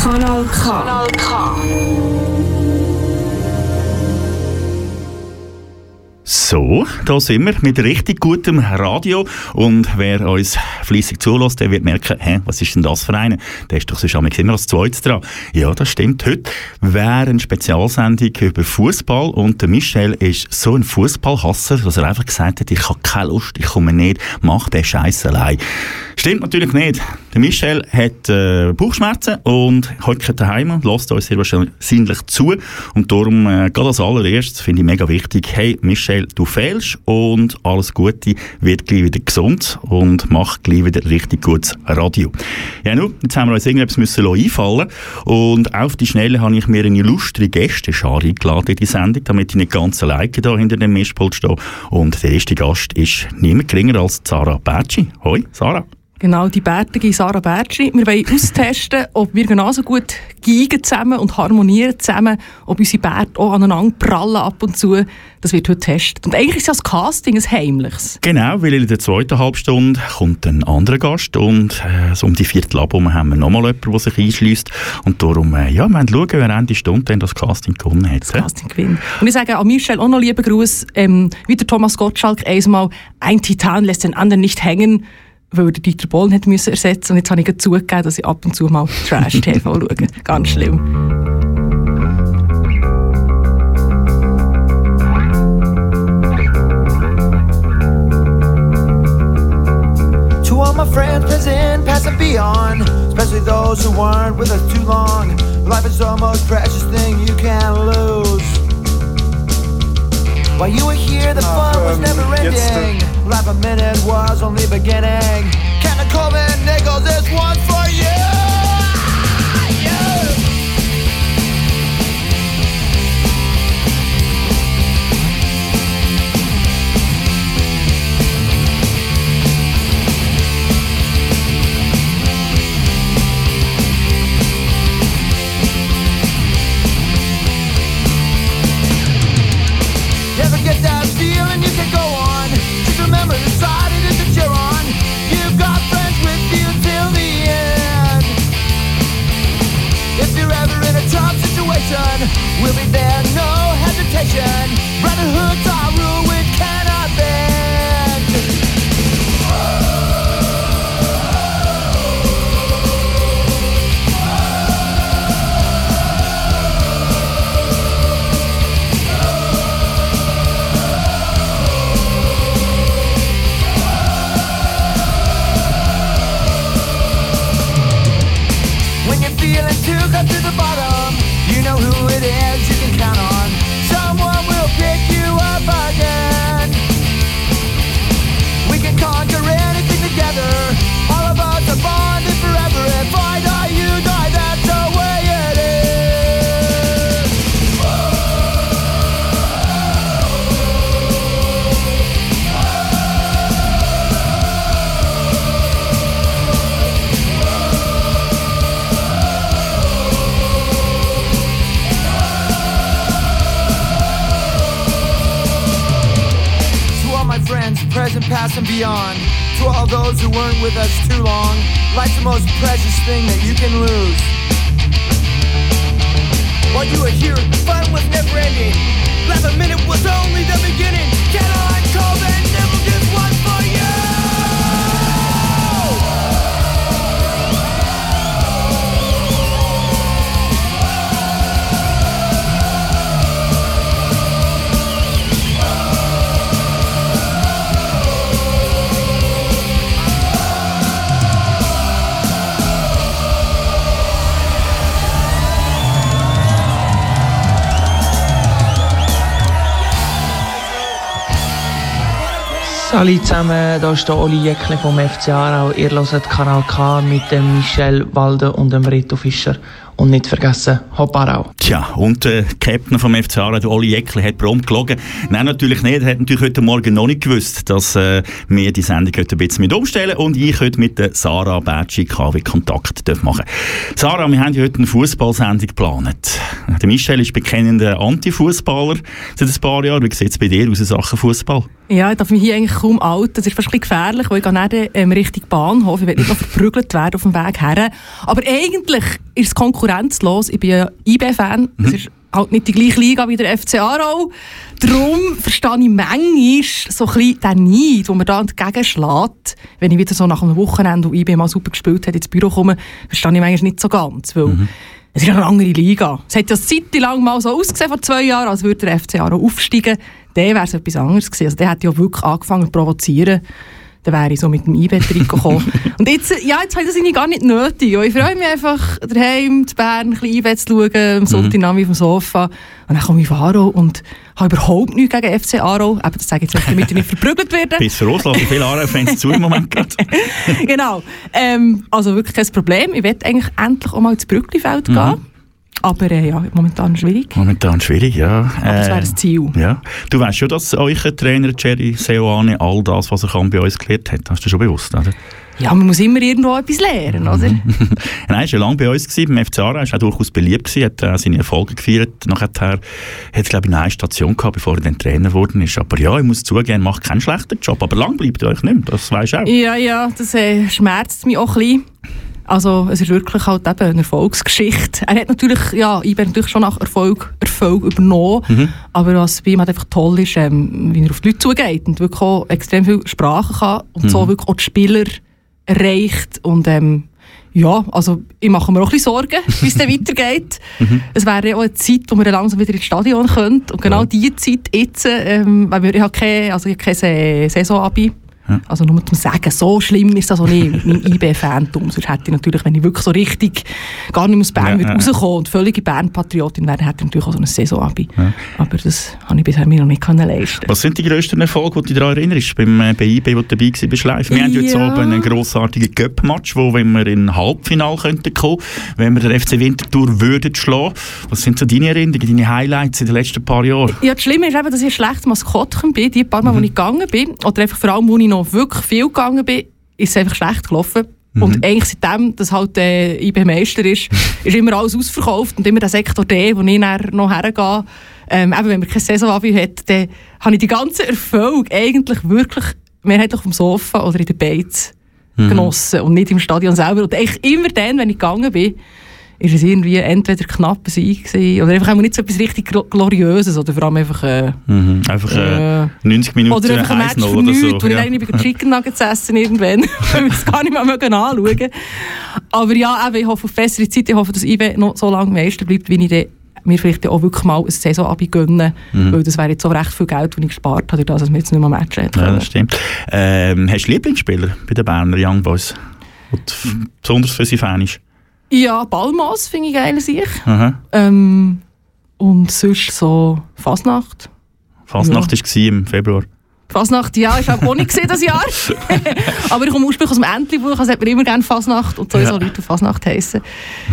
Kanal K. Kanal K. So, da sind wir mit richtig gutem Radio und wer uns fleissig zulässt, der wird merken, hä, was ist denn das für eine? Der ist doch sonst immer als zweites dran. Ja, das stimmt. Heute wäre eine Spezialsendung über Fußball und der Michel ist so ein Fußballhasser, dass er einfach gesagt hat, ich habe keine Lust, ich komme nicht, mach den Scheiß allein. Stimmt natürlich nicht. Der Michel hat äh, Bauchschmerzen und hockt daheim und lässt uns sehr wahrscheinlich zu. Und darum, äh, gerade als allererstes, finde ich mega wichtig, hey Michel, fehlst und alles Gute, wird gleich wieder gesund und mach gleich wieder richtig gutes Radio. Ja, nun, jetzt haben wir uns irgendetwas müssen einfallen und auf die Schnelle habe ich mir eine lustre Gästeschar eingeladen in die Sendung, damit ich nicht ganz alleine da hinter dem Mischpult stehe. Und der erste Gast ist niemand geringer als Sarah Bertschi. Hoi, Sarah. Genau, die bärtige Sarah Bertschi. Wir wollen austesten, ob wir genauso gut geigen zusammen und harmonieren zusammen, ob unsere Bärte auch aneinander prallen ab und zu. Das wird heute getestet. Und eigentlich ist ja das Casting ein heimliches. Genau, weil in der zweiten Halbstunde kommt ein anderer Gast und äh, so um die Viertel ab haben wir nochmal jemanden, der sich einschließt. Und darum, äh, ja, wir schauen, wer Ende Stunde dann das Casting gewonnen hat. Das Casting gewinnt. Und ich sage an Michel auch noch lieben Gruß, ähm, wie der Thomas Gottschalk einmal, ein Titan lässt den anderen nicht hängen weil er Dieter Bohlen hat müssen ersetzen und jetzt habe ich zugegeben, dass ich ab und zu mal Trash-TV schaue. Ganz schlimm. To all my friends, present, past and beyond, especially those who weren't with us too long. Life is the most precious thing you can lose. While you were here, the fun was never ending. Life a minute was only beginning. Captain Coleman Nichols, this one for you. We'll be there, no hesitation. Brotherhood's beyond. To all those who weren't with us too long. Life's the most precious thing that you can lose. While you were here, fun was never ending. Last minute was only the beginning. Caroline Colvin never gives Salut zusammen, da ist der Oli Jäckle vom FC Aarau. Ihr hört Kanal K mit dem Michel Walde und dem Reto Fischer. Und nicht vergessen, Hopparau. Tja, und der Captain vom FC Aarau, der Oli Eckli, hat prompt gelogen. Nein, natürlich nicht. Er hat natürlich heute Morgen noch nicht gewusst, dass äh, wir die Sendung heute ein bisschen mit umstellen und ich heute mit der Sarah Bertschi KW Kontakt machen Sarah, wir haben ja heute eine Fußballsendung geplant. Der Michel ist bekennender Anti-Fußballer seit ein paar Jahren. Wie sieht es bei dir aus in Sachen Fußball? Ja, ich darf mich hier eigentlich kaum outen. Das ist fast ein bisschen gefährlich, weil ich gehe nicht ähm, Richtung Bahnhof. Ich will nicht noch verprügelt werden auf dem Weg her. Aber eigentlich ist es konkurrenzlos. Ich bin ja IB-Fan. Mhm. Es ist halt nicht die gleiche Liga wie der FC Aarau. Darum verstehe ich manchmal so ein bisschen den Neid, den man da entgegenschlägt. Wenn ich wieder so nach einem Wochenende, wo IB mal super gespielt hat, ins Büro komme, verstehe ich manchmal nicht so ganz. Weil mhm. Es ist eine andere Liga. Es hat ja eine lang mal so ausgesehen, vor zwei Jahren, als würde der FC Aarau aufsteigen. Dann wäre es etwas anderes gewesen. Also der hat ja wirklich angefangen zu provozieren dann wäre ich so mit dem E-Bett gekommen. und jetzt, ja, jetzt habe ich das irgendwie gar nicht nötig. Ich freue mich einfach, daheim zu Bern ein bisschen E-Bett zu schauen, am mhm. auf dem Sofa. Und dann komme ich auf Aro und habe überhaupt nichts gegen FC Aro. Eben, das sage ich jetzt, damit ich nicht verprügelt werde. Bis für uns lassen viele Aro-Fans zu im Moment genau. Ähm, also wirklich kein Problem. Ich werde eigentlich endlich auch mal ins Brücklifeld mhm. gehen. Aber äh, ja, momentan schwierig. Momentan schwierig, ja. Aber das wäre das Ziel. Äh, ja. Du weißt schon, dass euer Trainer Jerry Seoane all das, was er kann, bei uns gelernt hat. Hast du schon bewusst, oder? Ja, man muss immer irgendwo etwas lernen, oder? Nein, er war lange bei uns, gewesen, beim FC Aarau. Er war durchaus beliebt, gewesen, hat äh, seine Erfolge gefeiert. Nachher hat er, glaube ich, eine Station gehabt, bevor er dann Trainer geworden ist. Aber ja, ich muss zugeben, macht keinen schlechten Job. Aber lang bleibt er euch nicht das weisst du auch. Ja, ja, das äh, schmerzt mich auch ein bisschen. Also es ist wirklich halt eben eine Erfolgsgeschichte. Er hat natürlich, ja, ich bin natürlich schon nach Erfolg, Erfolg übernommen, mhm. aber was bei ihm halt einfach toll ist, ähm, wie er auf die Leute zugeht und wirklich auch extrem viel Sprachen kann und mhm. so wirklich auch die Spieler erreicht und ähm, ja, also ich mache mir auch ein bisschen Sorgen, wie es dann weitergeht. Mhm. Es wäre ja auch eine Zeit, wo wir langsam wieder ins Stadion können und genau ja. diese Zeit jetzt, ähm, weil wir, ich habe keine, also ich habe keine Saison-Abi also nur zum Sagen, so schlimm ist das auch nicht mit meinem IB-Fantum. Sonst hätte ich natürlich, wenn ich wirklich so richtig gar nicht mehr aus Bern ja, ja. rauskommen und völlige Bern-Patriotin wäre, hätte ich natürlich auch so ein Saison-Abi. Ja. Aber das habe ich bisher mir noch nicht leisten Was sind die grössten Erfolge, die du daran erinnerst, beim, äh, bei IB, wo du dabei warst, live? Wir ja. haben jetzt oben einen grossartigen Cup-Match, wo wenn wir in Halbfinale könnten kommen, wenn wir den FC Winterthur würden schlagen. Was sind so deine Erinnerungen, deine Highlights in den letzten paar Jahren? Ja, das Schlimme ist eben, dass ich ein schlechtes Maskottchen bin, die paar Mal, mhm. wo ich gegangen bin, oder einfach vor allem, wo ich noch noch wirklich viel gegangen bin, ist es einfach schlecht gelaufen. Mhm. Und eigentlich seitdem, dass halt äh, IB Meister ist, ist immer alles ausverkauft und immer der Sektor D, wo ich dann noch hergehe, ähm, eben, wenn man keine Saison hat, dann habe ich die ganze Erfolg eigentlich wirklich mehrheitlich vom Sofa oder in den Beiz mhm. genossen und nicht im Stadion selber. Und eigentlich immer dann, wenn ich gegangen bin, ist es irgendwie entweder knapp Sieg gewesen, oder einfach nicht so etwas richtig Gloriöses oder vor allem einfach... Äh, mhm, einfach äh, 90 Minuten Oder einfach ein Match für nichts, so. wo ja. ich eigentlich bei Chicken Nuggets essen irgendwann, weil wir das gar nicht mehr anschauen Aber ja, eben, ich hoffe auf bessere Zeit, ich hoffe, dass IW noch so lange Meister bleibt, wie ich mir vielleicht auch wirklich mal eine Saison abgönnen, mhm. weil das wäre jetzt so recht viel Geld, das ich gespart habe, dadurch, dass wir jetzt nicht mehr Match hätten. Ja, das stimmt. Ähm, hast du Lieblingsspieler bei den Berner Young Boys, der besonders für sie Fan ist? Ja, Balmas finde ich geil sich. Ähm, und sonst so Fasnacht. Fasnacht ja. war im Februar. Fasnacht, ja, ich habe auch nicht gesehen das Jahr. Aber ich komme ursprünglich aus dem Entli-Buch, also hat man immer gerne Fasnacht und so ja. Leute Fasnacht heissen.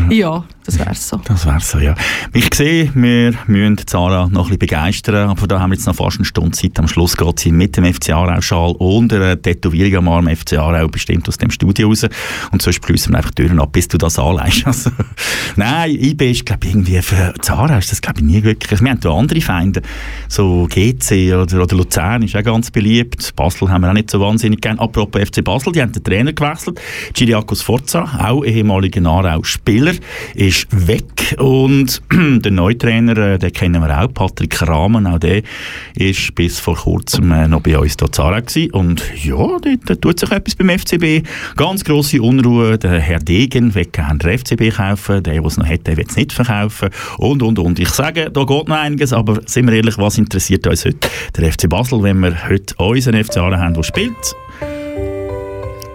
Ja. ja, das wäre so. Das wäre so, ja. Ich sehe, wir müssen Zara noch ein bisschen begeistern, aber da haben wir jetzt noch fast eine Stunde Zeit. Am Schluss geht sie mit dem FC Aarau-Schal und einer Tätowierung am Arm FC Aarau bestimmt aus dem Studio raus. Und sonst schließen wir einfach die Türen ab, bis du das anleihst. Also, nein, IB ist, glaube ich, irgendwie für Zara ist das, glaube ich, nie wirklich. Wir haben da andere Feinde, so GC oder, oder Luzern ist auch ganz beliebt. Basel haben wir auch nicht so wahnsinnig gern. Apropos FC Basel, die haben den Trainer gewechselt. Giriakos Forza, auch ehemaliger Aarau-Spieler, ist ist weg. Und der neue Trainer, äh, den kennen wir auch, Patrick Rahmen, auch der ist bis vor kurzem äh, noch bei uns hier Zara gewesen. und ja, da tut sich etwas beim FCB, ganz grosse Unruhe, der Herr Degen will gerne den FCB kaufen, der, der es noch hat, der will es nicht verkaufen. Und, und, und. Ich sage, da geht noch einiges, aber sind wir ehrlich, was interessiert uns heute? Der FC Basel, wenn wir heute unseren FC Aarau haben, der spielt.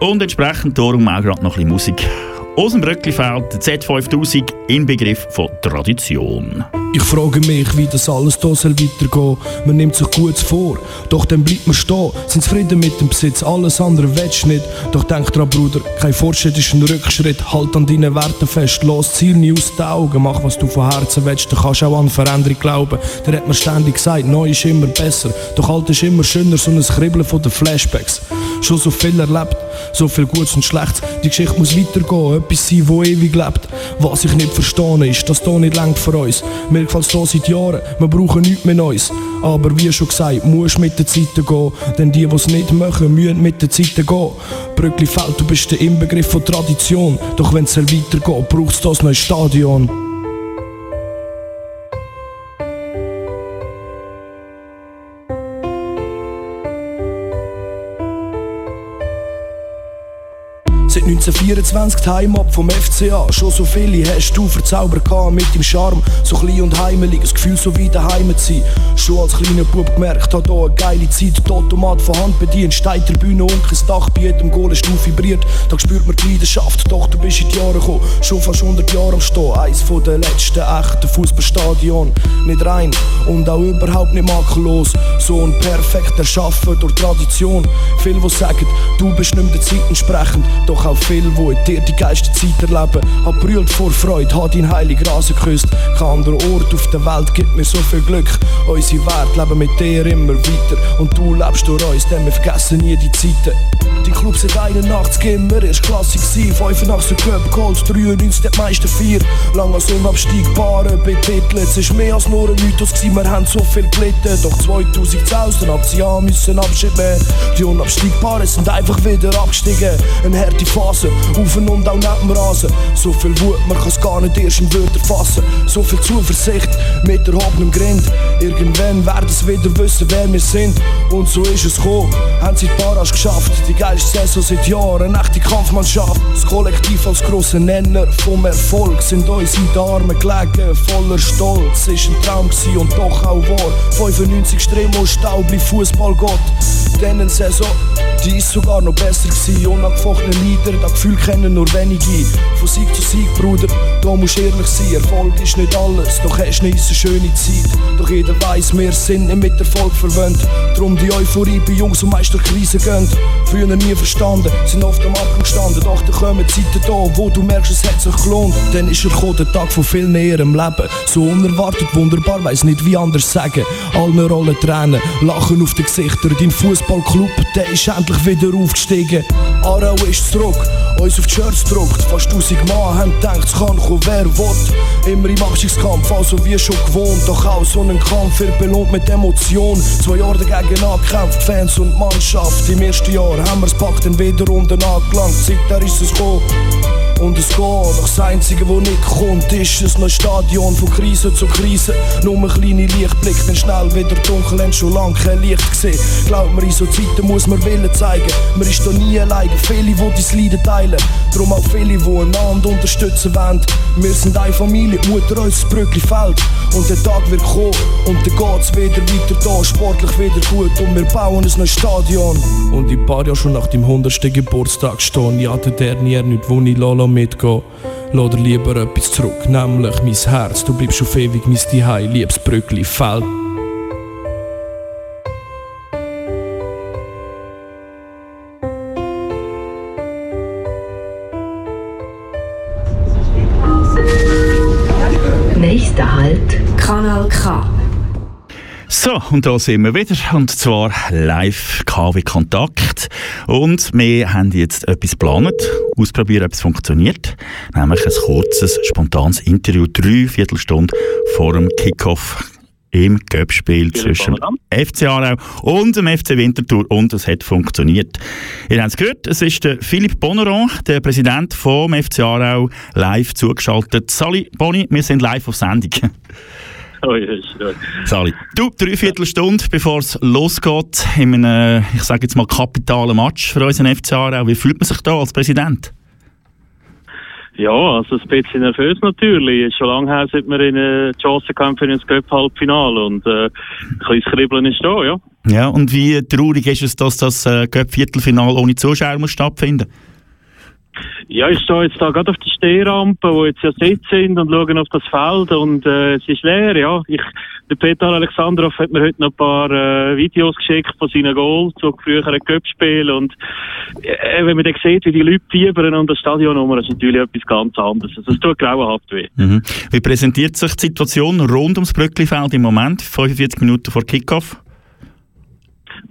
Und entsprechend darum auch gerade noch ein bisschen Musik aus dem Brücklifeld, der Z5000, Inbegriff von Tradition. Ich frage mich, wie das alles hier soll weitergehen. Man nimmt sich gut vor, doch dann bleibt man stehen. Sind zufrieden mit dem Besitz, alles andere willst nicht. Doch denk dran, Bruder, kein Fortschritt ist ein Rückschritt. Halt an deinen Werten fest, los Ziel nie aus den Augen. Mach, was du von Herzen willst, dann kannst auch an Veränderung glauben. Der hat mir ständig gesagt, neu ist immer besser. Doch alt ist immer schöner, so ein Kribbeln von den Flashbacks. Schon so viel erlebt, so viel Gutes und Schlechtes. Die Geschichte muss weitergehen, etwas sein, wo ewig lebt. Was ich nicht verstehe, ist, dass hier nicht längt für uns. Mir gefällt hier seit Jahren, wir brauchen nichts mehr Neues. Aber wie schon gesagt, musst mit der Zeit gehen. Denn die, die es nicht machen, müssen mit der Zeit gehen. Brücklifeld, du bist der Inbegriff von Tradition. Doch wenn es weitergeht, braucht es das neue Stadion. 1924 die Heimat vom FCA. Schon so viele hast du verzaubert mit dem Charme. So klein und heimelig, das Gefühl so wie daheim zu sein. Schon als kleiner Bub gemerkt, hat hier eine geile Zeit. Die Automat von Hand bedient, Steintribüne und kein Dach bei jedem Goal ist du vibriert. Da spürt man die Leidenschaft, doch du bist in die Jahre gekommen. Schon fast 100 Jahre am Stehen. Eins von den letzten echten Fußballstadion. Nicht rein und auch überhaupt nicht makellos. So ein perfekt erschaffen durch Tradition. Viele, die sagen, du bist nicht mehr der Zeit entsprechend. Doch auch die in dir die geilste Zeit erleben. Hab brüllt vor Freude, hat dein heilig Rasen geküsst. Kein anderer Ort auf der Welt gibt mir so viel Glück. Unsere Werte leben mit dir immer weiter. Und du lebst durch uns, denn wir vergessen nie die Zeiten. Die Club seit 81 immer erst Klasse gsi. 85 Cup geholt, 93 die meisten vier. Lang als unabsteigbare betitelt. Es ist mehr als nur ein Mythos gsi, wir haben so viel gelitten. Doch 2010 dann ab sie Jahr müssen Abschied nehmen. Die Unabsteigbaren sind einfach wieder abgestiegen. Eine harte Phase, auf und auch neben Rasen. So viel Wut, man kann's gar nicht erst in Wörter fassen. So viel Zuversicht mit erhobenem Grind. Irgendwann werden sie wieder wissen, wer wir sind. Und so ist es gekommen, haben sie die Barrage geschafft. Die geilste Saison seit Jahren, echte Kampfmannschaft. Das Kollektiv als grosser Nenner vom Erfolg sind uns in den Armen gelegen, voller Stolz. Ist ein Traum gewesen und doch auch wahr. 95 Stremo Staubli, Fußballgott. Dann eine Saison, die ist sogar noch besser gewesen. Unangefochtene Lieder, das Gefühl kennen nur wenige. Von Sieg zu Sieg, Bruder, da musst du ehrlich sein. Erfolg ist nicht alles, doch hast nicht eine schöne Zeit. Doch jeder weiß, wir sind nicht mit Erfolg verwöhnt. Drum die Euphorie bei Jungs, die meist durch Krise gehen. Früher nie verstanden, sind oft am Abgrund gestanden. Doch da kommen Zeiten da, wo du merkst, es hat sich gelohnt. Dann ist er gekommen, der Tag von viel näherem Leben. So unerwartet, wunderbar, weiß nicht wie anders sagen. Alle rollen Tränen, lachen auf die Gesichter. Dein Fußballclub, der ist endlich wieder aufgestiegen. Arau ist zurück, uns auf die Shirts gedruckt. Fast tausend Mann haben gedacht, es kann kommen, wer will. Immer im Abstiegskampf, also wie schon gewohnt. Doch auch so ein Kampf wird belohnt mit Emotion. Zwei Jahre dagegen angekämpft, Fans und Mannschaft. Im ersten Jahr haben wir's packt, dann wieder unten angelangt. Seither ist es gekommen. Und es geht, doch das Einzige, wo nicht kommt, ist ein neues Stadion von Krise zu Krise. Nur ein kleiner Lichtblick, dann schnell wieder dunkel, haben schon lange kein Licht gesehen. Glaub mir, in so Zeiten muss man Willen zeigen. Man ist da nie alleine, viele, die dein Leiden teilen. Darum auch viele, die einander unterstützen wollen. Wir sind eine Familie, Mutter uns Brückli fällt. Und der Tag wird kommen, und dann geht's wieder weiter da, sportlich wieder gut. Und wir bauen ein neues Stadion. Und in paar Jahren schon nach dem 100. Geburtstag stehen, ja, der nie nicht, wo ich Lolo mitgehen. Dir lieber etwas zurück, nämlich mein Herz. Du bleibst auf ewig mein Zuhause, liebes Brückli Feld. So, und da sind wir wieder, und zwar live KW Kontakt. Und wir haben jetzt etwas geplant, ausprobieren, ob es funktioniert. Nämlich ein kurzes, spontanes Interview, drei Viertelstunde vor dem Kickoff im Göppspiel zwischen FC Aarau und dem FC Winterthur und es hat funktioniert. Ihr habt es gehört, es ist der Philippe Bonneron, der Präsident vom FC Aarau, live zugeschaltet. Sali, Boni, wir sind live auf Sendung. Oh. Sali, du, dreiviertel Stunde bevor es losgeht, in einem, ich sage jetzt mal, kapitalen Match für unseren FC Aarau. Wie fühlt man sich da als Präsident? Ja, also ein bisschen nervös natürlich. Schon lange her, seit wir in äh, die Chance für ein Cup-Halbfinale und äh, ein kleines Kribbeln ist da, ja. Ja, und wie traurig ist es, dass das äh, Cup-Viertelfinale ohne Zuschauer muss stattfinden Ja, ich stehe jetzt da gerade auf der Stehrampe, wo jetzt ja Sitze sind und schaue auf das Feld und äh, es ist leer, ja. Ich, der Peter Alexandrov hat mir heute noch ein paar äh, Videos geschickt von seinen Goals zu früheren Cup-Spielen und äh, wenn man dann sieht, wie die Leute fiebern und das Stadionnummer, ist natürlich etwas ganz anderes. Also es tut grauenhaft weh. Mhm. Wie präsentiert sich die Situation rund ums Brücklifeld im Moment, 45 Minuten vor Kickoff?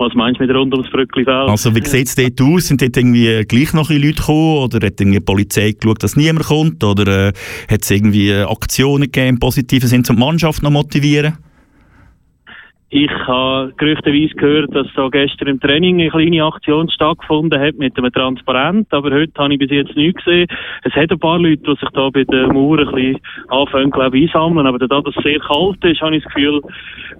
Was meinst du mit rund ums Brücklifeld? Also wie sieht es dort aus? Sind dort irgendwie gleich noch Leute gekommen oder hat irgendwie die Polizei geschaut, dass niemand kommt oder äh, hat es irgendwie Aktionen gegeben, positive sind, um die Mannschaft noch motivieren? Ich habe gerüchteweise gehört, dass da gestern im Training eine kleine Aktion stattgefunden hat mit einem Transparent, aber heute habe ich bis jetzt nichts gesehen. Es hat ein paar Leute, die sich da bei der Mauer ein bisschen anfangen, glaube ich, einsammeln, aber da das sehr kalt ist, habe ich das Gefühl,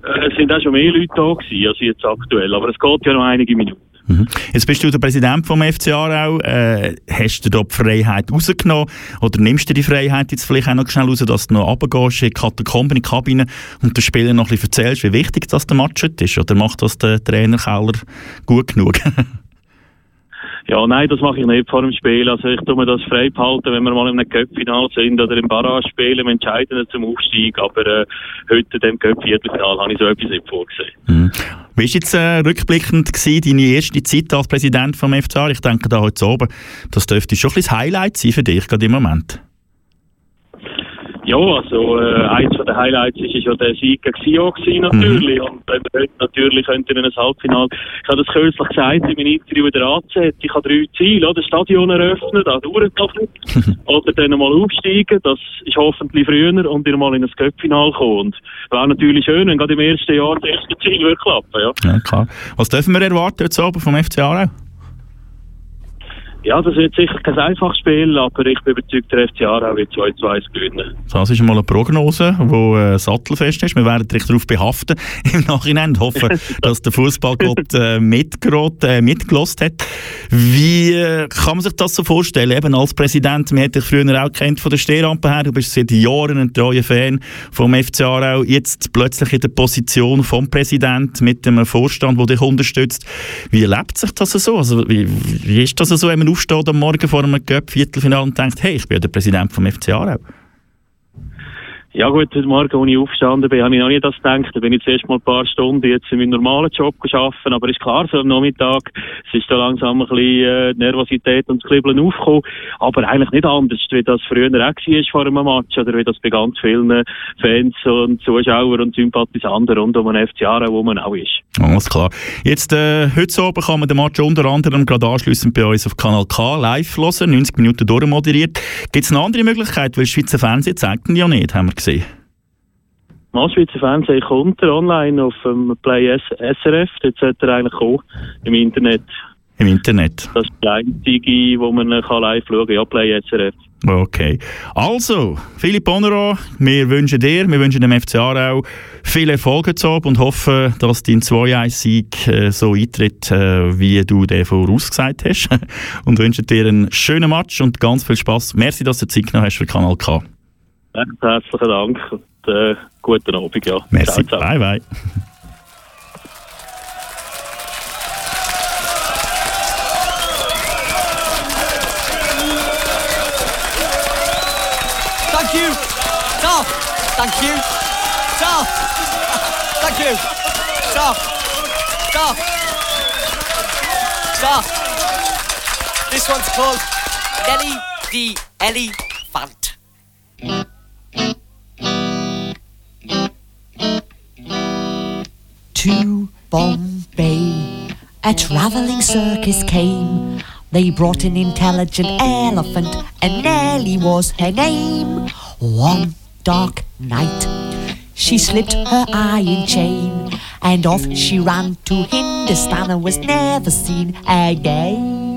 äh, es sind auch schon mehr Leute da gewesen, als jetzt aktuell, aber es geht ja noch einige Minuten. Mhm. Jetzt bist du der Präsident vom FC Aarau. Äh, hast du da die Freiheit rausgenommen oder nimmst du die Freiheit jetzt vielleicht auch noch schnell raus, dass du noch runtergehst in die Katakomben, in die Kabine und den Spielern noch ein bisschen erzählst, wie wichtig das der Match ist? Oder macht das der Trainer Keller gut genug? Ja, nein, das mache ich nicht vor dem Spiel. Also ich tue mir das frei behalten, wenn wir mal in einem Cup-Final sind oder im Barrage-Spiel im Entscheidenden zum Aufstieg. Aber äh, heute in dem Cup-Viertelfinal habe ich so etwas nicht vorgesehen. Mhm. Wie war jetzt äh, rückblickend gewesen, deine erste Zeit als Präsident vom FCA? Ich denke da heute oben, das dürfte schon ein bisschen das Highlight sein für dich gerade im Moment. Ja, also äh, eins von den Highlights ist, ist ja der Sieg gegen Sio gewesen, natürlich. Mhm. Und wir heute natürlich könnten in ein Halbfinale, ich habe das kürzlich gesagt in meinem Interview in der AZ, ich habe drei Ziele, oder? Das Stadion eröffnen, da dauert das nicht. oder dann mal aufsteigen, das ist hoffentlich früher und wieder mal in ein Cup-Final kommen. Und wäre natürlich schön, wenn gerade im ersten Jahr das erste Ziel würde klappen, ja. Ja, klar. Was dürfen wir erwarten jetzt oben vom FC Aarau? Ja, das wird sicher kein einfaches Spiel, aber ich bin überzeugt, der FC Aarau wird 2-2 gewinnen. Das ist mal eine Prognose, die äh, sattelfest ist. Wir werden dich darauf behaften im Nachhinein und hoffen, dass der Fußballgott äh, mitgelost äh, mitgelost hat. Wie äh, kann man sich das so vorstellen? Eben als Präsident, man hat dich früher auch kennt von der Stehrampe her, du bist seit Jahren ein treuer Fan vom FC Aarau, jetzt plötzlich in der Position vom Präsident mit einem Vorstand, der dich unterstützt. Wie erlebt sich das so? Also, wie, wie ist das so, wenn man aufsteht am Morgen vor einem Cup-Viertelfinale und denkt, hey, ich bin der Präsident vom FC Aarau? Ja gut, heute Morgen, als ich aufgestanden bin, habe ich noch nicht das gedacht. Da bin ich zuerst mal ein paar Stunden jetzt in meinem normalen Job arbeiten. Aber ist klar, so am Nachmittag, es ist da langsam ein bisschen äh, Nervosität und das Kribbeln aufgekommen. Aber eigentlich nicht anders, wie das früher auch war vor einem Match oder wie das bei ganz vielen Fans und Zuschauern und Sympathisanten rund um den FC Aarau, wo man auch ist. Alles klar. Jetzt, äh, heute Abend kann man den Match unter anderem gerade anschliessend bei uns auf Kanal K live hören, 90 Minuten durchmoderiert. Gibt es eine andere Möglichkeit, weil Schweizer Fernsehen zeigt ihn ja nicht, haben wir gesehen. Mal Schweizer Fernsehen kommt er online auf dem Play SRF, dort sollte er eigentlich auch im Internet. Im Internet? Das ist die einzige, wo man kann live schauen kann, ja, Play SRF. Okay. Also, Philipp Bonneron, wir wünschen dir, wir wünschen dem FC Aarau viel Erfolg heute und hoffen, dass dein 2-1-Sieg äh, so eintritt, äh, wie du den vorausgesagt hast. und wünschen dir einen schönen Match und ganz viel Spaß. Merci, dass du Zeit genommen hast für Kanal K. Herzlichen Dank und äh, guten Abend. Ja. Merci, ciao, ciao. bye bye. Thank you. Stop. Thank you. Stop. Thank you. Stop. Stop. Stop. This one's called Nelly the Elephant. To Bombay, a travelling circus came. They brought an intelligent elephant, and Nellie was her name. One dark night, she slipped her iron chain, and off she ran to Hindustan and was never seen again.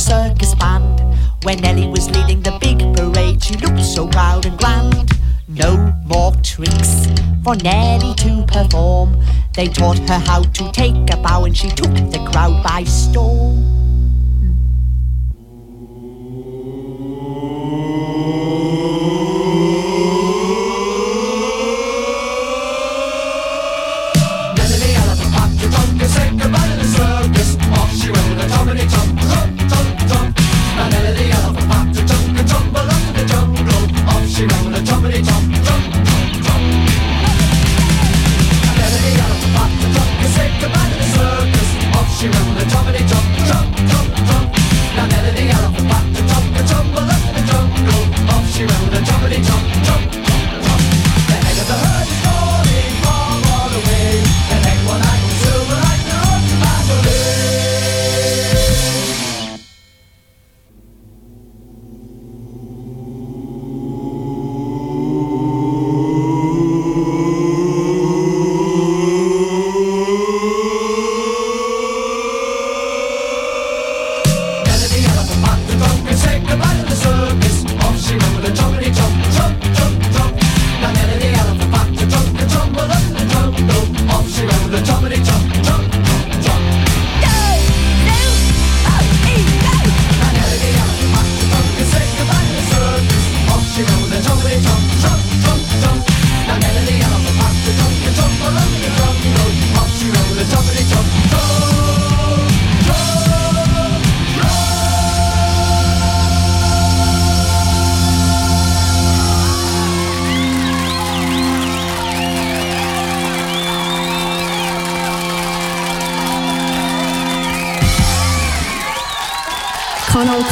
Circus band. When Nellie was leading the big parade, she looked so proud and grand. No more tricks for Nellie to perform. They taught her how to take a bow and she took the crowd by storm.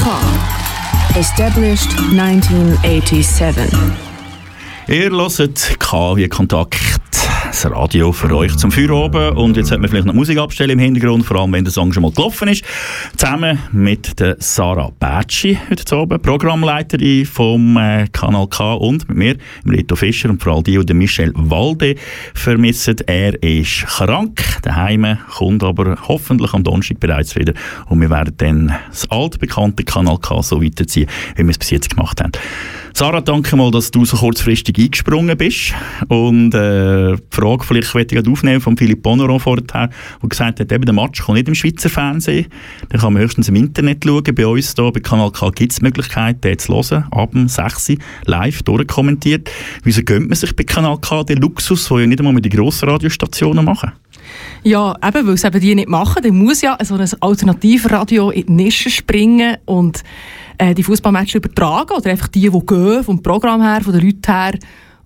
K. Established 1987. Ihr hört K wie Kontakt, das Radio für euch zum Feierabend. Und jetzt hat man vielleicht noch Musik abstellen im Hintergrund, vor allem wenn der Song schon mal gelaufen ist. Zusammen mit der Sarah Batschi heute oben, Programmleiterin vom äh, Kanal K und mit mir, Rito Fischer und vor allem die, die Michel Walde vermissen. Er ist krank, daheim, kommt aber hoffentlich am Donnerstag bereits wieder. Und wir werden dann das altbekannte Kanal K so weiterziehen, wie wir es bis jetzt gemacht haben. Sarah, danke mal, dass du so kurzfristig eingesprungen bist. Und äh, Frage vielleicht ich aufnehmen von Philipp Bonneron vorher, der gesagt hat, eben, der Match kommt nicht im Schweizer Fernsehen. Den kann man höchstens im Internet schauen. Bei uns hier bei Kanal K gibt es die Möglichkeit, den zu hören, ab dem 6 live durchkommentiert. Wieso gönnt man sich bei Kanal K den Luxus, den ja nicht einmal mit den grossen Radiostationen machen? Ja, eben, weil es eben die nicht machen. Dann muss ja so ein Alternativradio in die Nische springen und äh, die Fußballmatches übertragen. Oder einfach die, die gehen, vom Programm her, von den Leuten her.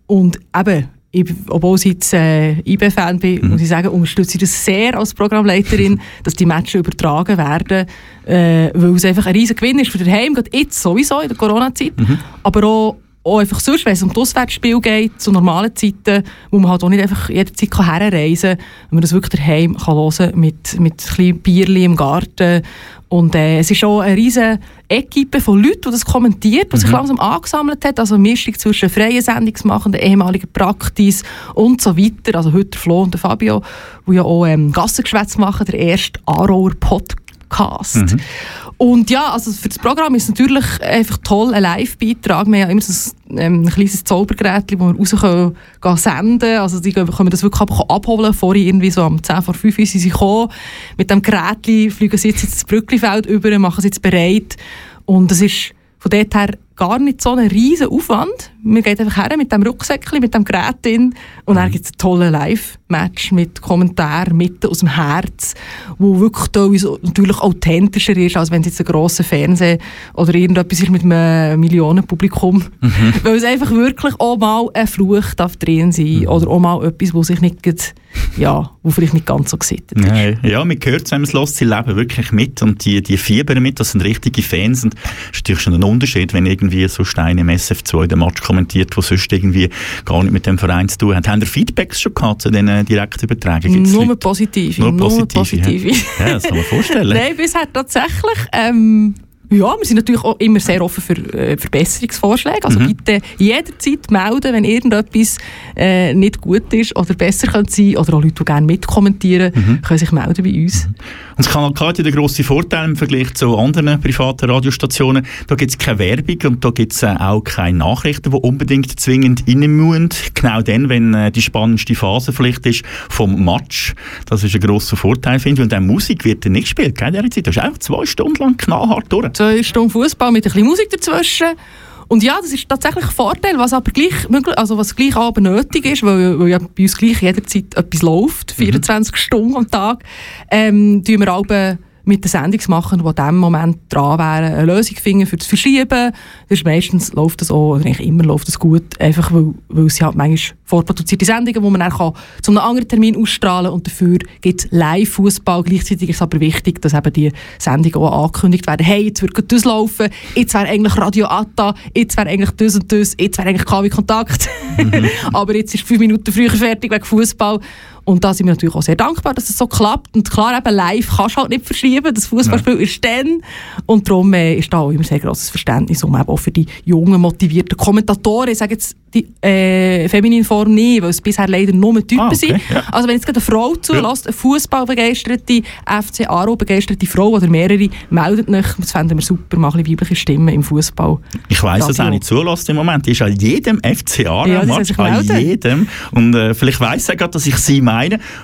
Und eben, ich, obwohl ich jetzt äh, IB-Fan bin, Mhm. muss ich sagen, unterstütze ich das sehr als Programmleiterin, dass die Matches übertragen werden, äh, weil es einfach ein riesiger Gewinn ist für den Heim, gerade jetzt sowieso in der Corona-Zeit, Mhm. aber auch, auch einfach sonst, wenn es um das Auswärtsspiel geht, zu normalen Zeiten, wo man halt auch nicht einfach jederzeit herreisen kann, wenn man das wirklich daheim kann hören mit, mit ein bisschen Bierli im Garten und äh, es ist auch eine riesige Equipe von Leuten, die das kommentiert, die sich langsam angesammelt hat. Also eine Mischung zwischen freien Sendungsmachenden, ehemaligen Praktis und so weiter. Also heute der Flo und der Fabio, die ja auch ähm, Gassengeschwätz machen, der erste Aarauer Podcast. Und ja, also für das Programm ist es natürlich einfach toll, ein Live-Beitrag. Wir haben ja immer so ein, ähm, ein kleines Zaubergerät, das wir raus können, gehen senden Also die können das wirklich ab- abholen. Vorhin irgendwie so um 10 vor 5 Uhr sind sie gekommen. Mit dem Gerät fliegen sie jetzt ins Brücklifeld über, machen sie jetzt bereit. Und es ist von dort her gar nicht so ein riesen Aufwand. Wir gehen einfach her mit dem Rucksäckchen, mit dem Gerät drin und dann gibt es einen tollen Live-Match mit Kommentaren mitten aus dem Herz, wo wirklich natürlich authentischer ist, als wenn es jetzt ein grosser Fernseher oder irgendetwas ist mit einem Millionenpublikum. Weil es einfach wirklich auch mal ein Fluch darf drin sein oder auch mal etwas, wo sich nicht, ja, wo vielleicht nicht ganz so gesittet ist. Nein. Ja, man hört es, wenn man es hört, sie leben wirklich mit und die, die fiebern mit, das sind richtige Fans und das ist natürlich schon ein Unterschied, wenn irgendwie so Steine im SF2 den Match kommentiert, der sonst irgendwie gar nicht mit dem Verein zu tun hat. Haben ihr Feedbacks schon gehabt zu diesen Direktübertragungen? Gibt's Nur Leute- positive. Nur positive, positive. Ja, ja das kann man vorstellen. Nein, bisher tatsächlich. Ähm, Ja, wir sind natürlich auch immer sehr offen für äh, Verbesserungsvorschläge. Also bitte jederzeit melden, wenn irgendetwas äh, nicht gut ist oder besser könnte sein oder auch Leute, die gerne mitkommentieren, können sich melden bei uns. Und das Kanal K hat ja den grossen Vorteil im Vergleich zu anderen privaten Radiostationen. Da gibt es keine Werbung und da gibt es äh, auch keine Nachrichten, die unbedingt zwingend rein müssen. Genau dann, wenn äh, die spannendste Phase vielleicht ist vom Match. Das ist ein grosser Vorteil, finde ich. Und auch Musik wird dann nicht gespielt, gell, in dieser Zeit. Das ist einfach zwei Stunden lang knallhart durch. Zwei Stunden Fußball mit ein bisschen Musik dazwischen. Und ja, das ist tatsächlich ein Vorteil, was aber gleich, möglich- also was gleich aber nötig ist, weil, weil ja bei uns gleich jederzeit etwas läuft, 24 Stunden am Tag, ähm, tun wir alle mit den Sendungsmachern, die in diesem Moment dran wären, eine Lösung finden für das Verschieben. Das ist meistens läuft das auch, oder eigentlich immer läuft das gut, einfach weil, weil es halt manchmal vorproduzierte Sendungen, die man dann kann, zu einem anderen Termin ausstrahlen und dafür gibt es Live-Fußball. Gleichzeitig ist es aber wichtig, dass eben die Sendungen auch angekündigt werden. Hey, jetzt wird das laufen, jetzt wäre eigentlich Radio Atta, jetzt wäre eigentlich das und das, jetzt wäre eigentlich KW Kontakt. aber jetzt ist fünf Minuten früher fertig wegen Fußball. Und da sind wir natürlich auch sehr dankbar, dass es so klappt. Und klar, eben live kannst du halt nicht verschieben. Das Fußballspiel ist dann. Und darum äh, ist da auch immer sehr grosses Verständnis, um eben auch für die jungen, motivierten Kommentatoren, ich sage jetzt die äh, feminine Form nicht, weil es bisher leider nur Typen Ah, okay, sind. ja. Also wenn jetzt gerade eine Frau zulässt, eine Fußballbegeisterte, FC Aro begeisterte Frau oder mehrere, meldet euch. Das fänden wir super, mal ein bisschen weibliche Stimmen im Fußball. Ich weiss, dass nicht zulässt im Moment. Die ist an jedem Ja, soll FCA-Match, sich an jedem. Und äh, vielleicht weiss er gerade, dass ich sie meine.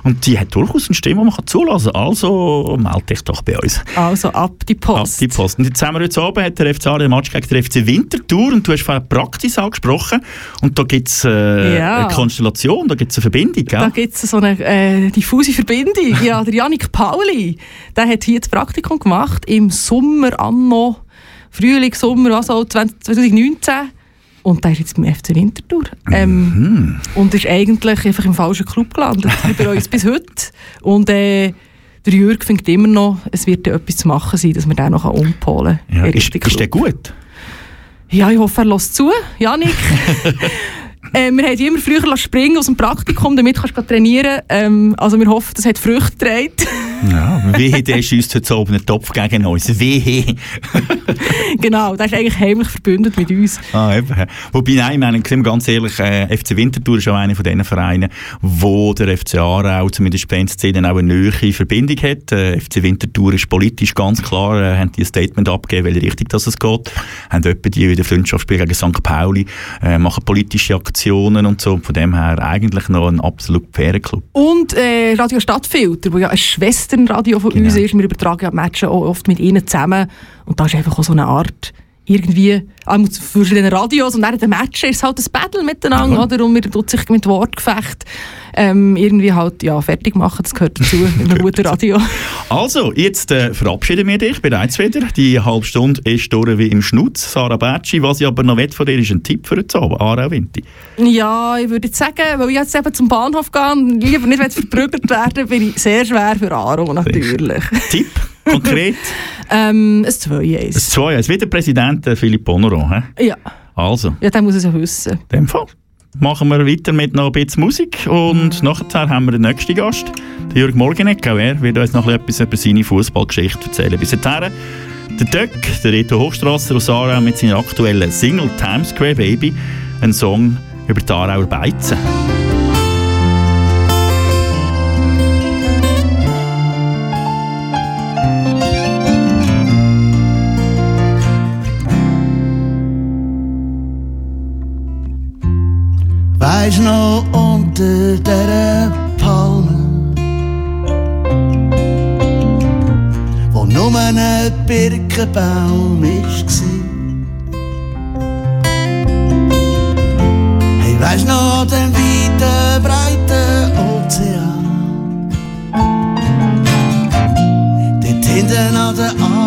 Und die hat durchaus eine Stimme, die man kann zulassen kann. Also melde dich doch bei uns. Also ab die Post. Ab die Post. Und jetzt haben wir heute Abend hat der FCA den Match gegen den FC Winterthur und du hast vorhin Praxis angesprochen und da gibt es äh, Ja. eine Konstellation, da gibt es eine Verbindung, Da gell? gibt es so eine äh, diffuse Verbindung. Ja, der Janik Pauli, der hat hier das Praktikum gemacht im Sommer anno, Frühling, Sommer, also 20, 2019. Und der ist jetzt beim FC Winterthur. Ähm, Und ist eigentlich einfach im falschen Club gelandet. bei uns bis heute. Und äh, der Jürg findet immer noch, es wird ja etwas zu machen sein, dass wir den noch umpolen Ja, in ist, ist der gut? Ja, ich hoffe, er lässt zu. Janik. äh, wir haben immer früher springen aus dem Praktikum, damit kannst du trainieren. Ähm, also wir hoffen, das hat Früchte getragen. Ja, wehe, der schießt heute oben einen Topf gegen uns. Wehe. genau, der ist eigentlich heimlich verbündet mit uns. Ah, eben. Wobei, nein, ich meine, sind wir ganz ehrlich, äh, FC Winterthur ist auch einer von diesen Vereinen, wo der FC Aarau, zumindest bei den Szenen, auch eine neue Verbindung hat. Äh, FC Winterthur ist politisch ganz klar, äh, haben die ein Statement abgegeben, welche Richtung das es geht. Haben etwa die wieder Freundschaftsspiel gegen St. Pauli, äh, machen politische Aktionen und so. Von dem her eigentlich noch ein absolut fairer Club. Und äh, Radio Stadtfilter, wo ja ein Schwesternradio von Genau. uns ist. Wir übertragen ja die Matches auch oft mit ihnen zusammen. Und da ist einfach auch so eine Art, irgendwie, einmal zu verschiedenen Radios und während der Matches ist halt ein Battle miteinander, oder? Und man tut sich mit Wortgefecht ähm, irgendwie halt, ja, fertig machen. Das gehört dazu in einem guten Radio. Also, jetzt äh, verabschieden wir dich bereits wieder. Die halbe Stunde ist durch wie im Schnutz. Sarah Bertschi, was ich aber noch von dir, ist ein Tipp für heute Abend. Aarau Winti. Ja, ich würde sagen, weil ich jetzt eben zum Bahnhof gehe und lieber nicht verprügelt werden, bin ich sehr schwer für Aro natürlich. Tipp, konkret. ähm, ein 2-1. Das Zwei, es wird der Präsident äh, Philipp Bonneron. Hä? Ja, Also, ja, der muss es ja wissen. in dem Fall machen wir weiter mit noch ein bisschen Musik und nachher haben wir den nächsten Gast, der Jürg Morgeneck. Auch er wird uns noch ein bisschen etwas über seine Fußballgeschichte erzählen. Bis dahin, der Döck, der Reto Hochstrasser aus Aarau mit seiner aktuellen Single Times Square Baby, ein Song über die Aarauer Beizen. Unter dieser Palme, wo nur ein Birkenbaum war. Hey, weisst noch den weiten, breiten Ozean, dort hinten an den Aaren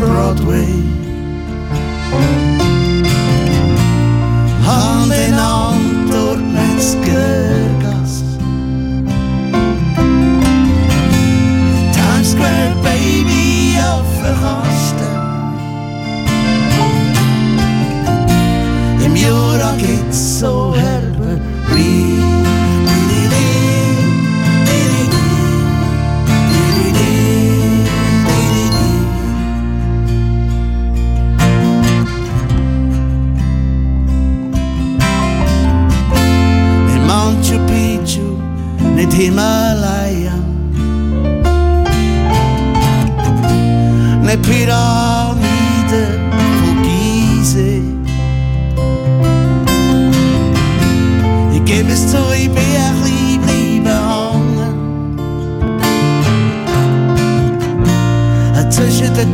dort Broadway. Hand in Hand durch die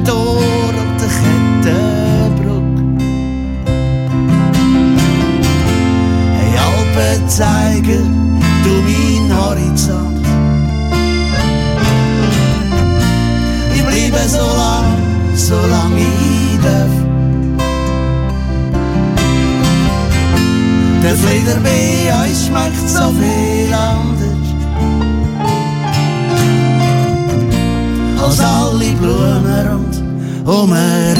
Tor und der Kettenbrücke. Hey, Alpen zeigen du mein Horizont. Ich bleibe so lang, so lang ich darf. Der Flieder bei euch schmeckt so viel anders. Als alle Blumen rund um mich.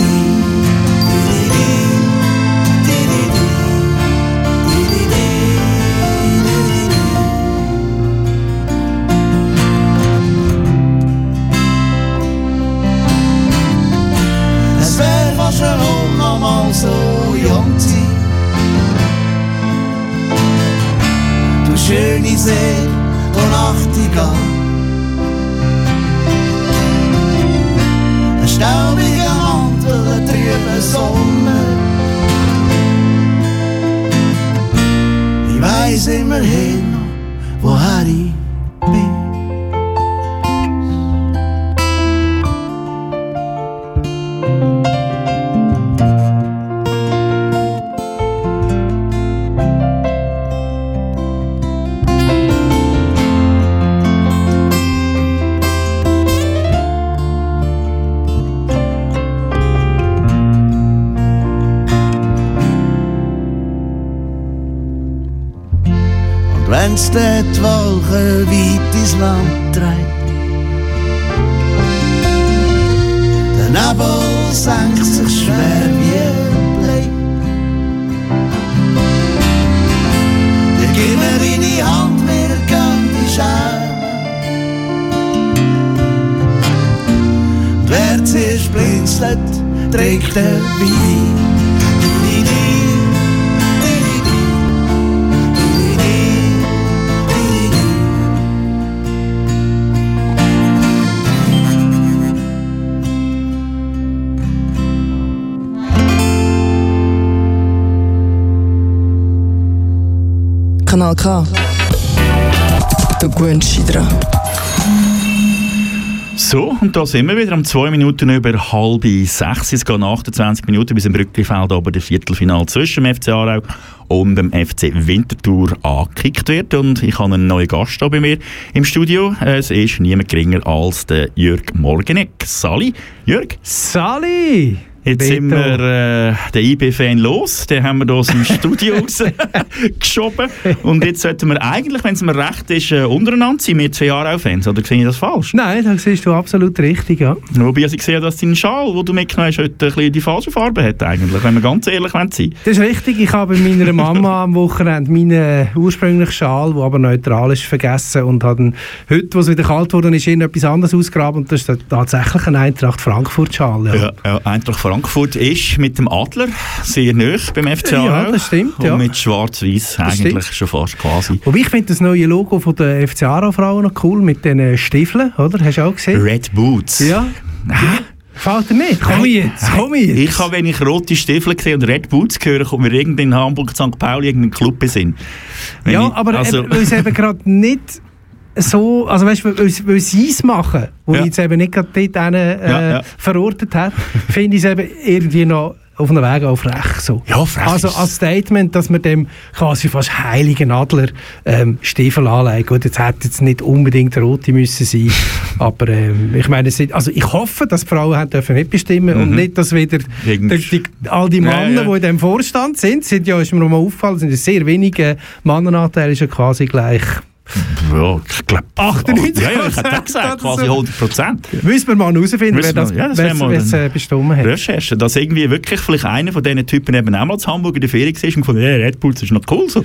Es wär fast schon um nochmal so jung zu sein. Du schöne See, wo Nachtigall. Staubiger Mantel, ein trüber Sommer. Ich weiss immerhin noch, woher ich bin. Dort die Wolken weit ins Land treibt, der Nebel senkt sich schwer wie ein Blei. Der gib mir deine Hand, wir gehen die Scherme. Und wer zuerst blinzelt, trägt der Wein. Kanal K. Du gewöhnst dich dran. So, und da sind wir wieder um zwei Minuten über halb sechs. Es gehen 28 Minuten bis im Brücklifeld oben der Viertelfinal zwischen dem FC Aarau und dem FC Winterthur angekickt wird. Und ich habe einen neuen Gast hier bei mir im Studio. Es ist niemand geringer als der Jörg Morgeneck. Sali, Jörg. Sali! Jetzt sind wir äh, den IB-Fan los, den haben wir hier aus dem Studio rausgeschoben. Und jetzt sollten wir eigentlich, wenn es mir recht ist, äh, untereinander sein, wir zwei Jahre auch Fans. Oder sehe ich das falsch? Nein, da siehst du absolut richtig, ja. Wobei also ich sehe, dass dein Schal, den du mitgenommen hast, heute ein bisschen die falsche Farbe hat eigentlich, wenn wir ganz ehrlich sein. Das ist richtig. Ich habe meiner Mama am Wochenende meinen ursprünglichen Schal, der aber neutral ist, vergessen und habe heute, wo es wieder kalt wurde, ist etwas anderes ausgegraben und das ist tatsächlich ein Eintracht Frankfurt-Schal. Ja. Ja, ja, Eintracht Frankfurt ist mit dem Adler sehr nah beim FC Ja, das stimmt, Und ja. mit schwarz-weiß eigentlich stimmt. schon fast quasi. Wobei ich finde das neue Logo von der FC Aarau-Frauen noch cool mit den Stiefeln, oder? Hast du auch gesehen? Red Boots. Ja. Gefällt dir nicht? Komm jetzt, komm jetzt. Ich habe, wenn ich rote Stiefel sehe und Red Boots höre, kommt mir irgendwie in Hamburg, St. Pauli irgendein Club in ja, ich- aber also, weil es eben gerade nicht so, also weißt du, weil, sie es machen, wo Ja. ich jetzt eben nicht gerade dort äh, Ja, ja. verortet hat, finde ich es eben irgendwie noch auf einem Weg auch frech. So. Ja, frech Also als Statement, dass man dem quasi fast heiligen Adler ähm, Stiefel anlegt. Gut, jetzt hätte jetzt nicht unbedingt rote müssen sein, aber ähm, ich meine, es sind, also ich hoffe, dass die Frauen haben dürfen mitbestimmen und nicht, dass wieder der, die, all die Ja, Männer, ja. die in dem Vorstand sind, sind ja, ist mir noch mal aufgefallen, sind ja sehr wenige Mannenanteil ist ja quasi gleich ja, ich glaube... 98 Ja, ja, ich hätte gesagt, quasi so. 100 Prozent. Müssen wir mal herausfinden, wer das, wir- ja, das wer mal es ein- äh, bestimmt hat. Recherche, dass irgendwie wirklich vielleicht einer von diesen Typen eben auch mal zu Hamburg in der Ferien war und gefunden, hey, Red Bull, das ist noch cool. So.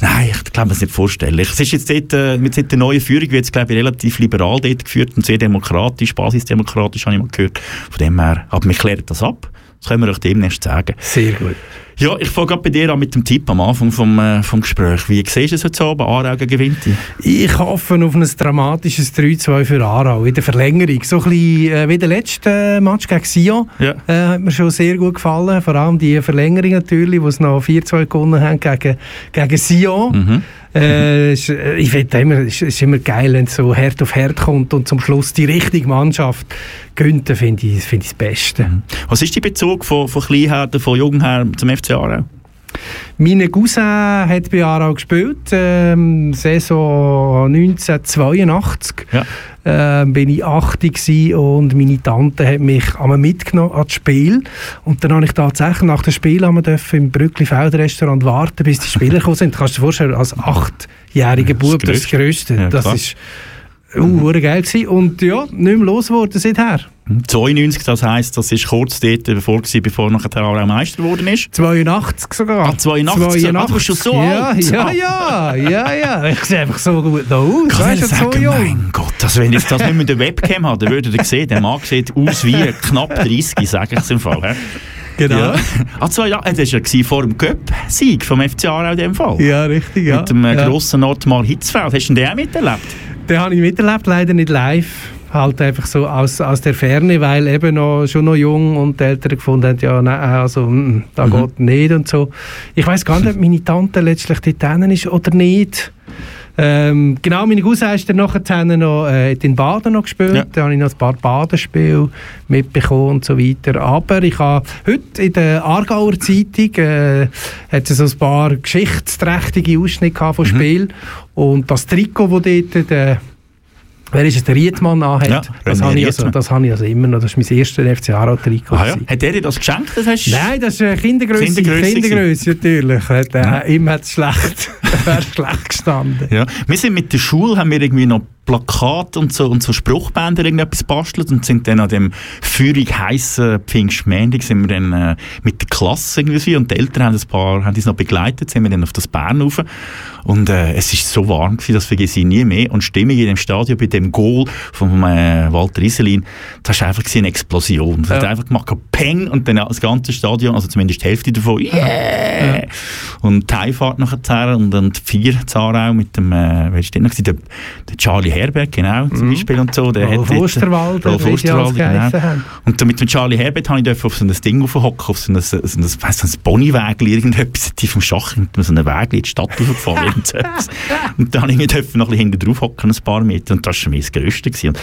Nein, ich kann mir das nicht vorstellen. Es ist jetzt dort, äh, mit der neuen Führung wird es, glaube ich, relativ liberal dort geführt und sehr demokratisch, basisdemokratisch, habe ich mal gehört. Von dem her, aber mich klärt das ab. Das können wir euch demnächst sagen. Sehr gut. Ja, ich fange bei dir an mit dem Tipp am Anfang vom, äh, vom Gespräch. Wie siehst du es heute Abend? Aarau gegen Winti? Ich hoffe auf ein dramatisches 3-2 für Aarau in der Verlängerung. So ein bisschen äh, wie der letzte Match gegen Sion. Ja. Äh, hat mir schon sehr gut gefallen. Vor allem die Verlängerung natürlich, wo sie noch 4-2 gewonnen haben gegen, gegen Sion. Mhm. Äh, ist, äh, ich finde immer, es ist immer geil, wenn es so Herd auf Herd kommt und zum Schluss die richtige Mannschaft gönnt, finde ich, finde ich das Beste. Was ist der Bezug von, von Kleinherden, von Jungherren zum FC Aarau? Mein Cousin hat bei Aarau gespielt, ähm, Saison 1982. Ja. Ähm, bin ich 80 gewesen und meine Tante hat mich einmal mitgenommen ans Spiel und dann habe ich tatsächlich nach dem Spiel dürfen im Brückli Feldrestaurant warten, bis die Spieler gekommen sind. Kannst du dir vorstellen, als achtjähriger Bub das Größte. Ja, das klar. Ist uh, geil gewesen. und ja, nicht mehr losgeworden seither. 92, das heisst, das ist kurz dort bevor, gewesen, bevor nachher der Aarau Meister geworden ist. 82 sogar. Ah, 82? Ah, du bist schon so ja, alt. Ja, ja, ja, ja. Ich sehe einfach so gut da aus. Kann Weißt ich so sagen, jung. mein Gott, also wenn ich das nicht mit der Webcam habe, dann würdet ihr sehen, der Mann sieht aus wie knapp 30, sage ich es im Fall. hä? Genau. Ja. Ah, zwei Jahre, äh, das war ja vor dem Cup-Sieg vom FC Aarau in dem Fall. Ja, richtig, ja. Mit dem äh, ja. grossen Nordmal Hitzfeld. Hast du den auch miterlebt? Den habe ich miterlebt, leider nicht live. Halt einfach so aus, aus der Ferne, weil eben noch, schon noch jung und die Eltern gefunden haben, ja, nein, also, mm, da Mhm. geht nicht und so. Ich weiß gar nicht, ob meine Tante letztlich dort ist oder nicht. Ähm, genau, meine dann nachher noch äh, in Baden noch gespielt. Ja. Da habe ich noch ein paar Badenspiele mitbekommen und so weiter. Aber ich habe heute in der Aargauer Zeitung äh, hat so ein paar geschichtsträchtige Ausschnitte gehabt Mhm. von Spiel und das Trikot, das dort der Wer ist es? Der Riedmann anhat. Ja, das habe ich, also, das habe ich also immer noch. Das ist mein erstes FC Aarau-Trikot. Ah, ja. Hat er dir das geschenkt? Das hast Nein, das ist Kindergröße. Kindergrösse Kindergröße, natürlich. Hat, äh, Ihm hat es schlecht, schlecht gestanden. Ja. Wir sind mit der Schule, haben wir irgendwie noch Plakate und so, und so Spruchbänder irgendetwas gebastelt und sind dann an dem feurig heißen Pfingstmändig sind wir dann äh, mit der Klasse irgendwie und die Eltern haben, ein paar, haben uns noch begleitet, sind wir dann auf das Bern rauf und äh, es ist so warm gewesen, das vergesse ich nie mehr und die Stimmung in dem Stadion bei dem Goal von äh, Walter Iselin, das war einfach eine Explosion. Es hat Ja. einfach gemacht, Peng und dann das ganze Stadion, also zumindest die Hälfte davon, yeah! Und die Heimfahrt nachher und dann die vier Zarau mit dem, äh, wer ist denn noch? Der, der Charlie Herbert, genau, zum Beispiel und so. Der Rolf Osterwalder, Rolf Osterwalder, genau. Und mit dem Charlie Herbert habe ich auf so ein Ding hocken, auf so ein, so ein, so ein, so ein Bonniwägli, irgendetwas, die vom Schach, mit so einem Wägli in die Stadt raufgefahren. und dann habe ich noch ein bisschen hinten drauf hocken, ein paar Meter, und das war schon das Größte. Gewesen.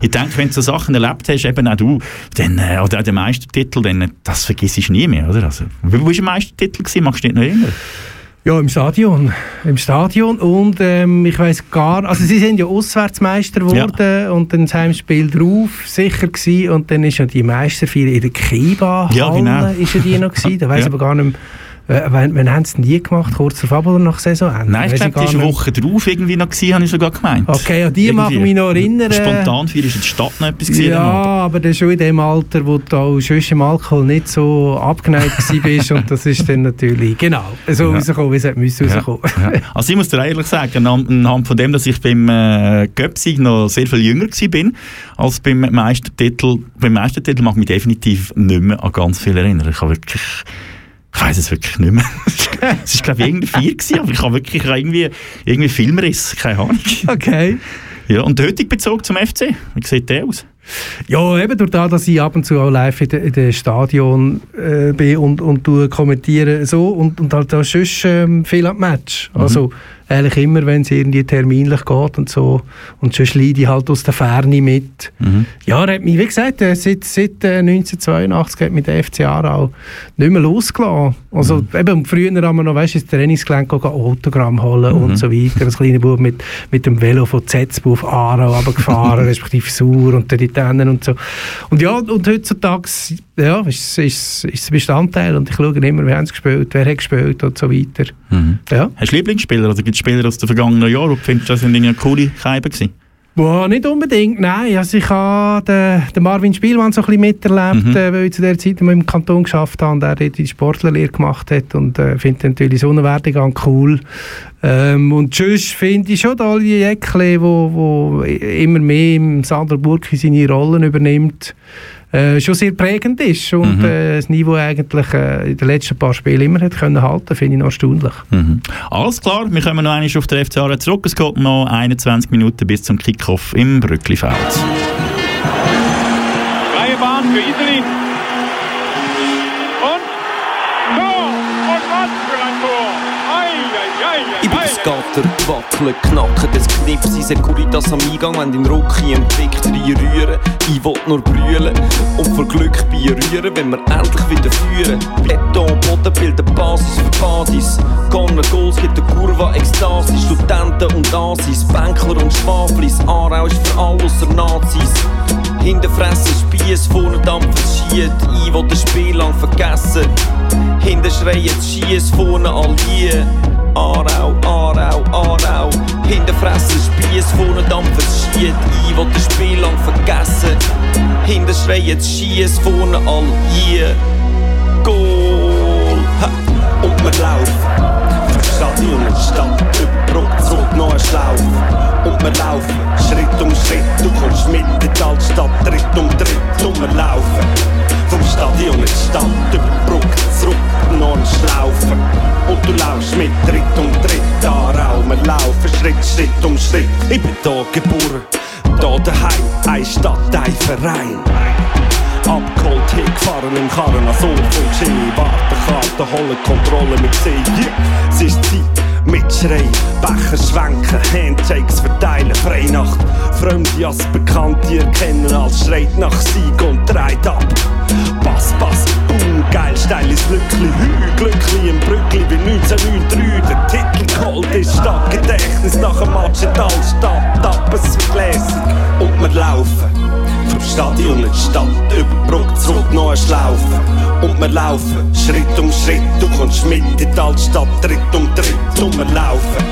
Ich denke, wenn du so Sachen erlebt hast, eben auch du, dann, äh, oder auch den Meistertitel, dann, äh, das vergisst du nie mehr, oder? Also, wie war der Meistertitel? Gewesen? Magst du dich noch erinnern? Ja, im Stadion. Im Stadion. Und ähm, ich weiß gar also sie sind ja Auswärtsmeister geworden und dann das Heimspiel drauf sicher gewesen. Und dann ist ja die Meisterfeier in der Kiba-Halle Ja, genau. ist ja die noch gewesen. Da weiss Ja. aber gar nicht mehr, äh, wann, haben sie denn die gemacht? Kurz vor Fabel nach Saisonende? Nein, ich glaube, die war. Woche drauf irgendwie noch gewesen, habe ich sogar gemeint. Okay, an die Irgendwie. mag ich mich noch erinnern. Spontan für ist in der Stadt noch etwas gesehen. Ja, aber das ist schon in dem Alter, wo du auch schon im Alkohol nicht so abgeneigt bist und das ist dann natürlich genau so Ja. rausgekommen, wie es müssen Ja, rauskommen. ja. Also ich muss dir ehrlich sagen, an- anhand von dem, dass ich beim äh, Göpsig noch sehr viel jünger bin als beim Meistertitel, beim Meistertitel mag ich mich definitiv nicht mehr an ganz viel erinnern. Ich habe wirklich, ich weiß es wirklich nicht mehr. es war glaube ich irgendwie vier gewesen, aber ich habe wirklich irgendwie, irgendwie Filmriss, keine Ahnung. Okay. Ja, und der heutige Bezug zum FC, wie sieht der aus? Ja, eben durch das, dass ich ab und zu auch live in den den Stadion äh, bin und, und kommentiere so und, und halt auch sonst ähm, viel am Match. Mhm. Eigentlich immer, wenn es irgendwie terminlich geht und so. Und sonst leide ich halt aus der Ferne mit. Mhm. Ja, er hat mich, wie gesagt, äh, seit, seit äh, 1982 hat mich der FC Aarau nicht mehr losgelassen. Also Mhm. eben, früher haben wir noch, weißt du, ins Trainingsgelände gehen, Autogramm holen Mhm. und so weiter. Als kleiner Bub mit, mit dem Velo von Zetzbu auf Aarau runtergefahren, respektive Sur und dann die Tannen und so. Und ja, und heutzutage ja, ist, ist, ist Bestandteil und ich schaue immer, wer haben sie gespielt, wer hat gespielt und so weiter. Ja. Hast du Lieblingsspieler? Also gibt es Spieler aus den vergangenen Jahren, wo du findest, das sind irgendwie coole Scheiben gewesen? Boah, nicht unbedingt, nein. Also ich habe den, den Marvin Spielmann so ein bisschen miterlebt, Mhm. äh, weil ich zu der Zeit immer im Kanton geschafft habe und er dort die Sportlerlehre gemacht hat und äh, finde natürlich so einen Werdegang cool. Ähm, und sonst finde ich schon da die wo, wo immer mehr im Sandra Burki seine Rollen übernimmt. Äh, schon sehr prägend ist und Mhm. äh, das Niveau eigentlich äh, in den letzten paar Spielen immer hat können halten, finde ich noch erstaunlich. Mhm. Alles klar, wir kommen noch einmal auf den FC Aarau zurück. Es geht noch 21 Minuten bis zum Kickoff im Brücklifeld. Freie Bahn für Iselin. Gatter, wackeln, knacken, das Knips, ich Securitas am Eingang, wenn den Rocki entdeckt, reinrühren. Ich will nur brüllen und vor Glück berühren, wenn wir endlich wieder führen. Beton, Boden bilden Basis für Basis. Corner Goals gibt eine Kurva, Ekstase, Studenten und Asis, Bänkler und Schwaflis. Aarau ist für alle ausser Nazis. Hinter Fressen Spieß, vorne dampft Schied. Ich will das Spiel lang vergessen. Hinter schreien Schiess, vorne Allier. Aarau, Aarau, Aarau. Hinter Fressen Spieß, vorne dampft Schied. Ich will das Spiel lang vergessen. Hinter schreien Schiess, vorne Allier. Goal! Schritt, Schritt um Schritt. Ich bin da geboren, da daheim. Eine Stadt, ein Verein. Abgeholt, hingefahren im Karren, als Geschehen. Wartenkarte, holen, Kontrolle mit See. Yeah. Es ist Zeit, mitschreien, Becher schwenken, Handshakes verteilen, Freinacht. Fremde als Bekannte erkennen, als schreit nach Sieg und dreht ab. Pass, pass, boom, geil, steiles Lückli, Hü, Glückli im Brückli wie 1993. Der Titel geholt ist statt Gedächtnis nach dem Match in Altstadt, ab, es wird lässig und wir laufen. Vom Stadion in die Stadt, über Brücke zurück noch ein Schlaufen. Und wir laufen, Schritt um Schritt, du kommst mit in die Altstadt, Tritt um Tritt. Und wir laufen,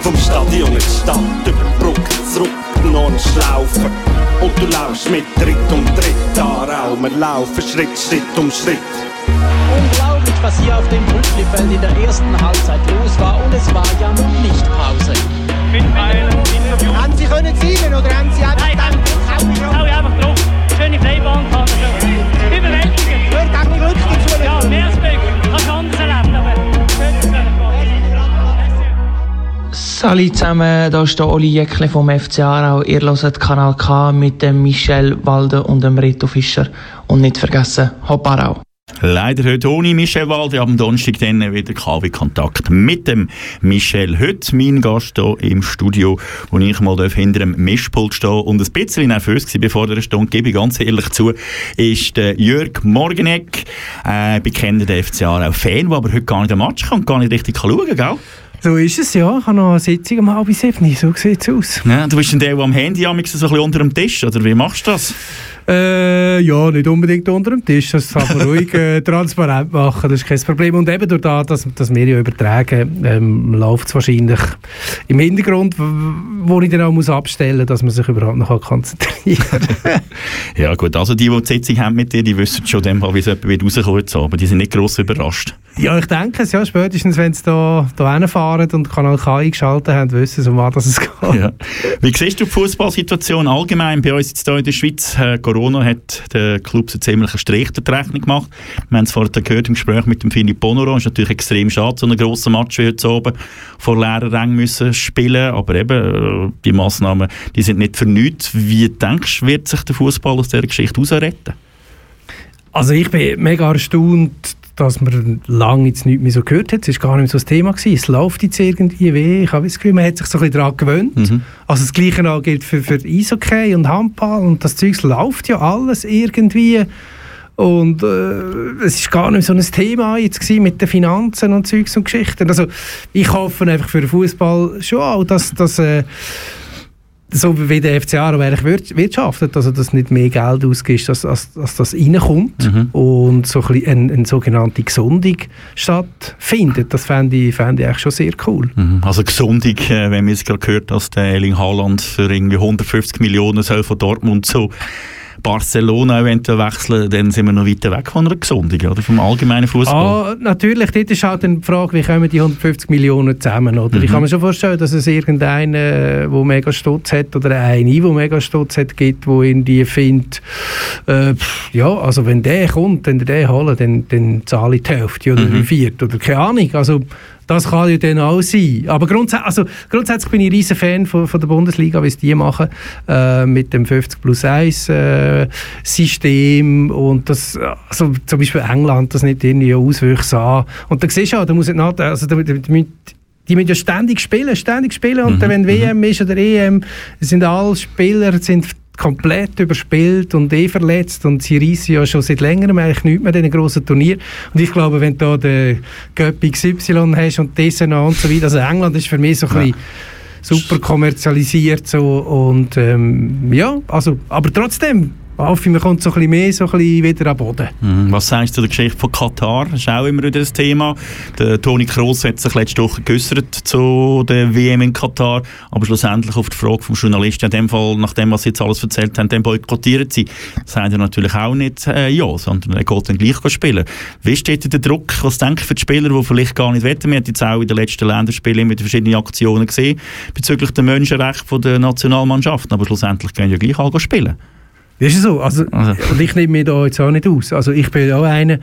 vom Stadion in die Stadt, über Brücke zurück noch ein Schlaufen. Und du laufst mit Tritt um Tritt, Aarau, wir laufen Schritt, Schritt um Schritt. Unglaublich, was hier auf dem Brücklifeld in der ersten Halbzeit los war. Und es war ja noch nicht Pause. Mit einem Interview. Haben Sie können zielen oder haben Sie einfach dann Hau ich einfach drauf. Schöne Freibahn Salut zusammen, da ist der Oli Jäckle vom FC Aarau. Ihr hört Kanal K mit dem Michel Walde und dem Reto Fischer. Und nicht vergessen, Hopp Aarau. Leider heute ohne Michel Walde. Am Donnerstag dann wieder KW-Kontakt mit dem Michel. Heute mein Gast hier im Studio, wo ich mal hinter dem Mischpult stehen und ein bisschen nervös war bevor der Stunde, gebe ich ganz ehrlich zu, ist der Jörg Morgenegg, äh, bekennender FC Aarau-Fan, der aber heute gar nicht am Match kann und gar nicht richtig schauen kann, gell? So ist es, ja. Ich habe noch eine Sitzung um halb sieben. So sieht es aus. Ja, du bist dann der, der am Handy so ein bisschen unter dem Tisch, oder wie machst du das? Äh, ja, nicht unbedingt unter dem Tisch. Das kann man ruhig äh, transparent machen. Das ist kein Problem. Und eben durch das, dass, dass wir ja übertragen, ähm, läuft es wahrscheinlich im Hintergrund, wo ich dann auch muss abstellen muss, dass man sich überhaupt noch konzentrieren kann. Ja gut, also die, die die Sitzung haben mit dir, die wissen schon dem, wie es jemand rauskommt, so, aber die sind nicht gross überrascht. ja, ich denke es. Ja, spätestens, wenn sie da, da hinfahren und Kanal K eingeschaltet haben, wissen sie, um was es geht. Ja. Wie siehst du die Fußballsituation allgemein bei uns jetzt hier in der Schweiz? Äh, Corona hat den Clubs einen ziemlichen Strich die Rechnung gemacht. Wir haben es vorhin gehört im Gespräch mit dem Philipp Bonoro. Es ist natürlich extrem schade, so einen grossen Match wie heute oben vor leeren Rängen müssen spielen. Aber eben, äh, die Massnahmen, die sind nicht für nichts. Wie denkst du, wird sich der Fußball aus dieser Geschichte herausretten? Also ich bin mega erstaunt, dass man lange jetzt nichts mehr so gehört hat. Es war gar nicht mehr so das Thema. Gewesen. Es läuft jetzt irgendwie weh. Ich habe das Gefühl, man hat sich so ein bisschen daran gewöhnt. Mhm. Also das Gleiche auch gilt für, für Eishockey und Handball und das Zeug läuft ja alles irgendwie. Und äh, es ist gar nicht so ein Thema jetzt gewesen mit den Finanzen und Zeugs und Geschichten. Also ich hoffe einfach für den Fußball schon auch, dass, dass äh, so wie der FC Aarau eigentlich wir- wirtschaftet, also dass nicht mehr Geld ausgibt, als, als, als das reinkommt Mhm. und so ein eine, eine sogenannte Gesundung stattfindet. Das fände ich, fände ich eigentlich schon sehr cool. Mhm. Also gesundig, äh, wenn wir es gerade gehört, dass der Erling Haaland für irgendwie 150 Millionen soll von Dortmund so Barcelona eventuell wechseln, dann sind wir noch weiter weg von einer Gesundung, oder? Vom allgemeinen Fußball. Ah, natürlich, dort ist halt dann die Frage, wie kommen die 150 Millionen zusammen, oder? Mhm. Ich kann mir schon vorstellen, dass es irgendeinen, der mega Stutz hat, oder eine, die mega Stutz hat, gibt, wo irgendwie findet, äh, ja, also wenn der kommt, wenn der den holen, dann, dann zahle ich die Hälfte oder Mhm. die Vierte, oder keine Ahnung, also das kann ja dann auch sein. Aber grundsätzlich, also grundsätzlich bin ich ein riesen Fan von, von der Bundesliga, wie es die machen, äh, mit dem 50 plus 1 äh, System und das, also zum Beispiel England, das nicht irgendwie Auswüchse an. Und da siehst du auch, da muss nicht also da, da, da, die müssen ja ständig spielen, ständig spielen und dann, wenn WM ist oder EM, sind alle Spieler sind komplett überspielt und eh verletzt und sie reissen ja schon seit längerem eigentlich nichts mehr diesen grossen Turnier. Und ich glaube, wenn du da den Göpp XY hast und noch und so weiter, also England ist für mich so ein bisschen super kommerzialisiert so und ähm, ja, also, aber trotzdem, hoffe man kommt so ein mehr so ein wieder an den Boden. Mhm. Was sagst du zu der Geschichte von Katar? Das ist auch immer wieder ein Thema. Der Toni Kroos hat sich letzte Woche geäußert zu der WM in Katar, aber schlussendlich auf die Frage vom Journalisten, in dem Fall, nach dem, was sie jetzt alles erzählt haben, dann boykottiert sie, sagt er natürlich auch nicht äh, ja, sondern er geht dann gleich spielen. Wie steht der Druck? Was denke ich für die Spieler, die vielleicht gar nicht wetten? Wir haben jetzt auch in den letzten Länderspielen immer verschiedene Aktionen gesehen bezüglich der Menschenrechte der Nationalmannschaften, aber schlussendlich gehen ja gleich alle spielen. Das ist so. Also, Und ich nehme mich da jetzt auch nicht aus. Also ich bin auch einer,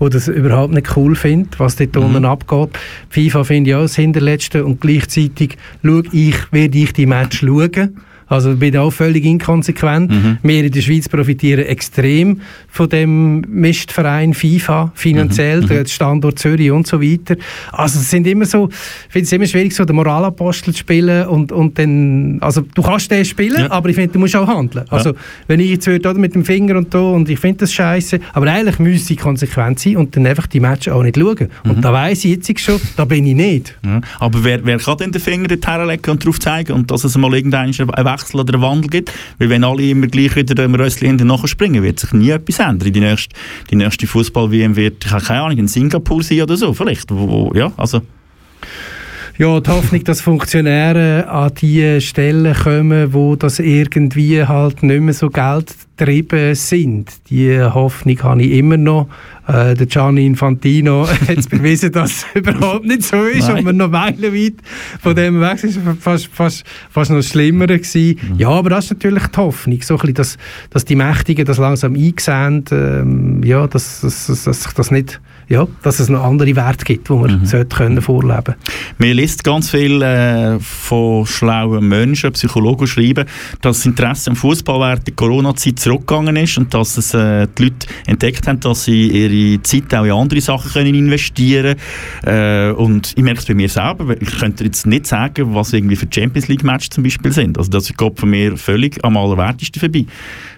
der das überhaupt nicht cool findet, was dort unten abgeht. FIFA finde ich auch das Hinterletzte und gleichzeitig schaue ich, werde ich die Match schauen. Also bin auch völlig inkonsequent. Wir in der Schweiz profitieren extrem von dem Mistverein FIFA, finanziell, der Standort Zürich und so weiter. Also es sind immer so, ich finde es immer schwierig, so den Moralapostel zu spielen und, und dann, also du kannst den spielen, aber ich finde, du musst auch handeln. Also wenn ich jetzt würde, oder, mit dem Finger und da und ich finde das scheiße, aber eigentlich müsste ich konsequent sein und dann einfach die Matches auch nicht schauen. Und da weiss ich jetzt schon, da bin ich nicht. Ja. Aber wer, wer kann denn den Finger dort herlegen und drauf zeigen und dass es mal irgendeinen einen Wechsel oder einen Wandel gibt? Weil wenn alle immer gleich wieder dem Rössli hinten nachspringen, wird sich nie etwas ändern. Die nächste, die nächste Fußball-WM wird, ich habe keine Ahnung, in Singapur sein oder so vielleicht. Wo, wo, ja, also... Ja, die Hoffnung, dass Funktionäre an die Stellen kommen, wo das irgendwie halt nicht mehr so geldgetrieben sind. Die Hoffnung habe ich immer noch. Äh, der Gianni Infantino hat es bewiesen, dass es überhaupt nicht so ist Nein. und wir noch meilenweit von dem weg war fast, fast, fast noch schlimmer gewesen. Ja, aber das ist natürlich die Hoffnung, so ein bisschen, dass, dass die Mächtigen das langsam einsehen, ähm, ja, dass, dass, dass, dass sich das nicht, ja, dass es noch andere Werte gibt, die man sollte können vorleben Man liest ganz viel äh, von schlauen Menschen, Psychologen schreiben, dass das Interesse am Fußball während der Corona-Zeit zurückgegangen ist und dass es, äh, die Leute entdeckt haben, dass sie ihre Zeit auch in andere Sachen können investieren können. Äh, und ich merke es bei mir selber, weil ich könnte jetzt nicht sagen, was irgendwie für Champions League-Matches zum Beispiel sind. Also das geht von mir völlig am allerwertesten vorbei.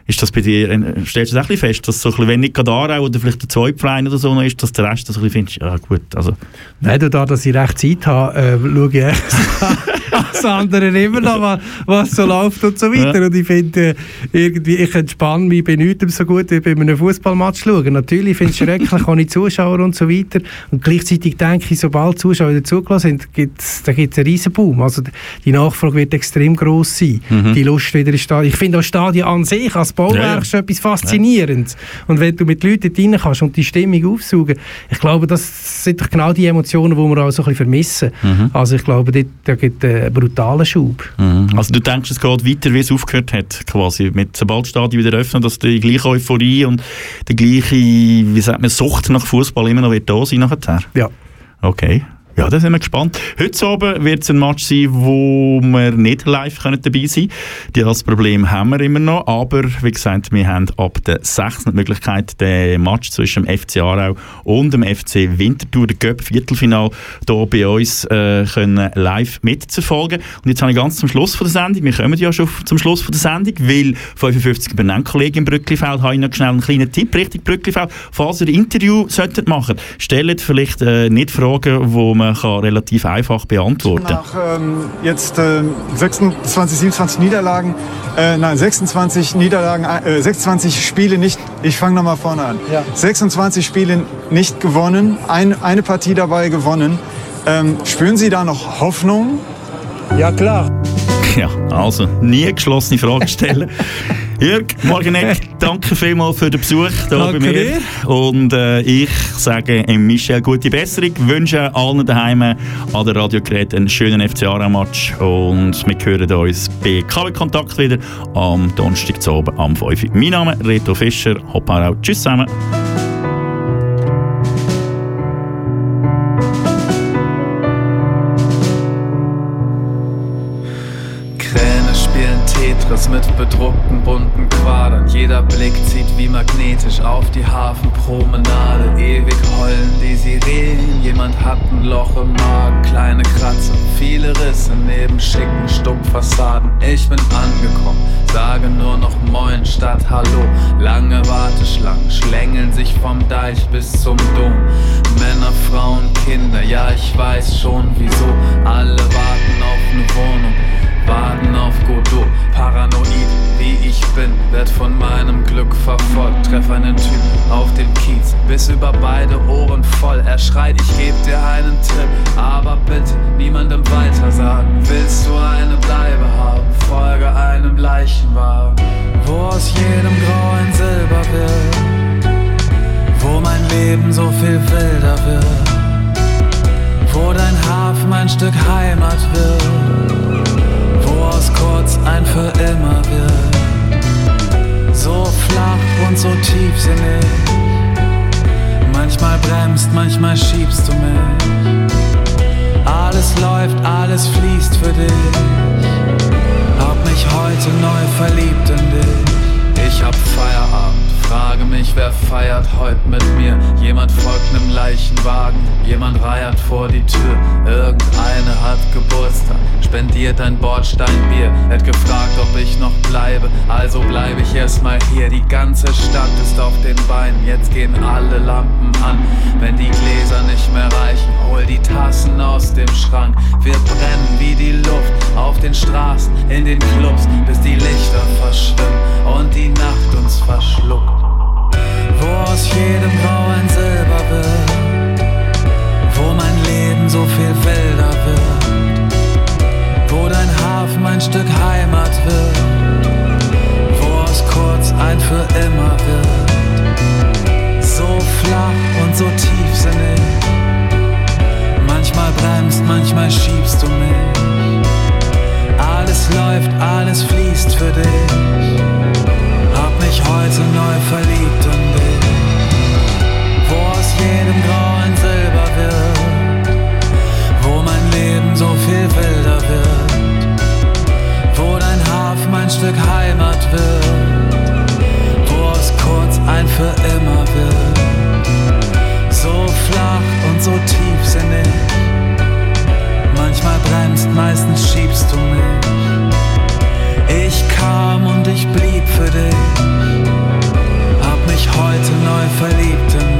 Ist das bei dir, äh, stellst du das auch fest, dass so ein bisschen, wenn nicht gerade Aarau oder vielleicht der Zweitverein oder so noch ist, dass der Rest das ein bisschen findest, ja gut, also... Nein, dadurch, dass ich recht Zeit habe, äh, schaue ich als andere immer noch, was, was so läuft und so weiter. Ja. Und ich finde, äh, irgendwie, ich entspanne mich bei nichts so gut wie bei einem Fußballmatch schauen. Natürlich finde ich es schrecklich, ohne Zuschauer und so weiter. Und gleichzeitig denke ich, sobald Zuschauer wieder zugelassen sind, gibt's, da gibt es einen riesen Boom. Also die Nachfrage wird extrem groß sein. Mhm. Die Lust wieder ins Stadion. Ich finde auch Stadien an sich, als Bauwerk, Ja, ja. schon etwas Faszinierendes. Und wenn du mit Leuten dort rein kannst und die Stimmung aufsaugen, ich glaube, das sind doch genau die Emotionen, die wir auch so ein bisschen vermissen. Mhm. Also ich glaube, dort, da gibt es einen brutalen Schub. Mhm. Also du denkst, es geht weiter, wie es aufgehört hat, quasi, mit sobald die Stadien wieder öffnen, dass die gleiche Euphorie und die gleiche, wie sagt man, Sucht nach Fußball immer noch wird da sein nachher? Ja. Okay. Ja, da sind wir gespannt. Heute Abend wird es ein Match sein, wo wir nicht live können dabei sein können. Das Problem haben wir immer noch. Aber wie gesagt, wir haben ab der 6. die Möglichkeit, den Match zwischen dem FC Aarau und dem FC Winterthur, der Göpp Viertelfinal, hier bei uns äh, können live mitzuverfolgen. Und jetzt habe ich ganz zum Schluss von der Sendung, wir kommen ja schon zum Schluss von der Sendung, weil 55 Benennkollegen im Brücklifeld habe ich noch schnell einen kleinen Tipp, richtig Brücklifeld, falls ihr ein Interview solltet machen, stellt vielleicht äh, nicht Fragen, wo man kann relativ einfach beantworten. Nach ähm, jetzt äh, 26, 27 Niederlagen, äh, nein, 26 Niederlagen, äh, 26 Spiele nicht, ich fange nochmal vorne an. 26 Spiele nicht gewonnen, ein, eine Partie dabei gewonnen. Ähm, spüren Sie da noch Hoffnung? Ja, klar. Ja, also nie geschlossene Fragen stellen. Jörg Morgeneck, danke vielmals für den Besuch hier Danke bei mir. Und äh, ich sage Michel gute Besserung, wünsche allen daheim an der Radiogerät einen schönen FC Aarau-Match und wir hören uns bei KW Kontakt wieder am Donnerstag zu oben am 5 Uhr. Mein Name ist Reto Fischer, Hopp Aarau, tschüss zusammen. Tetris mit bedruckten bunten Quadern. Jeder Blick zieht wie magnetisch auf die Hafenpromenade. Ewig heulen die Sirenen, jemand hat ein Loch im Magen. Kleine Kratzer, viele Risse neben schicken Stuckfassaden. Ich bin angekommen, sage nur noch Moin statt Hallo. Lange Warteschlangen schlängeln sich vom Deich bis zum Dom. Männer, Frauen, Kinder, ja ich weiß schon wieso. Alle warten auf eine Wohnung warten auf Godot. Paranoid, wie ich bin, werd von meinem Glück verfolgt. Treff einen Typ auf dem Kiez, bis über beide Ohren voll. Er schreit, ich geb dir einen Tipp, aber bitte niemandem weiter sagen. Willst du eine Bleibe haben? Folge einem Leichenwagen, wo aus jedem Grau ein Silber wird. Wo mein Leben so viel wilder wird. Wo dein Hafen ein Stück Heimat wird kurz ein für immer wird. So flach und so tiefsinnig. Manchmal bremst, manchmal schiebst du mich. Alles läuft, alles fließt für dich. Hab mich heute neu verliebt in dich. Ich hab Feierabend. Frage mich, wer feiert heute mit mir? Jemand folgt nem Leichenwagen, jemand reiert vor die Tür. Irgendeine hat Geburtstag, spendiert ein Bordsteinbier. Hätt gefragt, ob ich noch bleibe, also bleib ich erstmal hier. Die ganze Stadt ist auf den Beinen, jetzt gehen alle Lampen an. Wenn die Gläser nicht mehr reichen, hol die Tassen aus dem Schrank. Wir brennen wie die Luft auf den Straßen, in den Clubs, bis die Lichter verschwimmen und die Nacht uns verschluckt aus jedem Grau ein Silber wird, wo mein Leben so viel wilder wird, wo dein Hafen ein Stück Heimat wird, wo aus kurz ein für immer wird, so flach und so tiefsinnig, manchmal bremst, manchmal schiebst du mich, alles läuft, alles fließt für dich. Hab mich heute neu verliebt aus jedem Grau ein Silber wird, wo mein Leben so viel wilder wird, wo dein Hafen ein Stück Heimat wird, wo aus kurz ein für immer wird. So flach und so tiefsinnig, manchmal bremst, meistens schiebst du mich. Ich kam und ich blieb für dich. Hab mich heute neu verliebt in dich.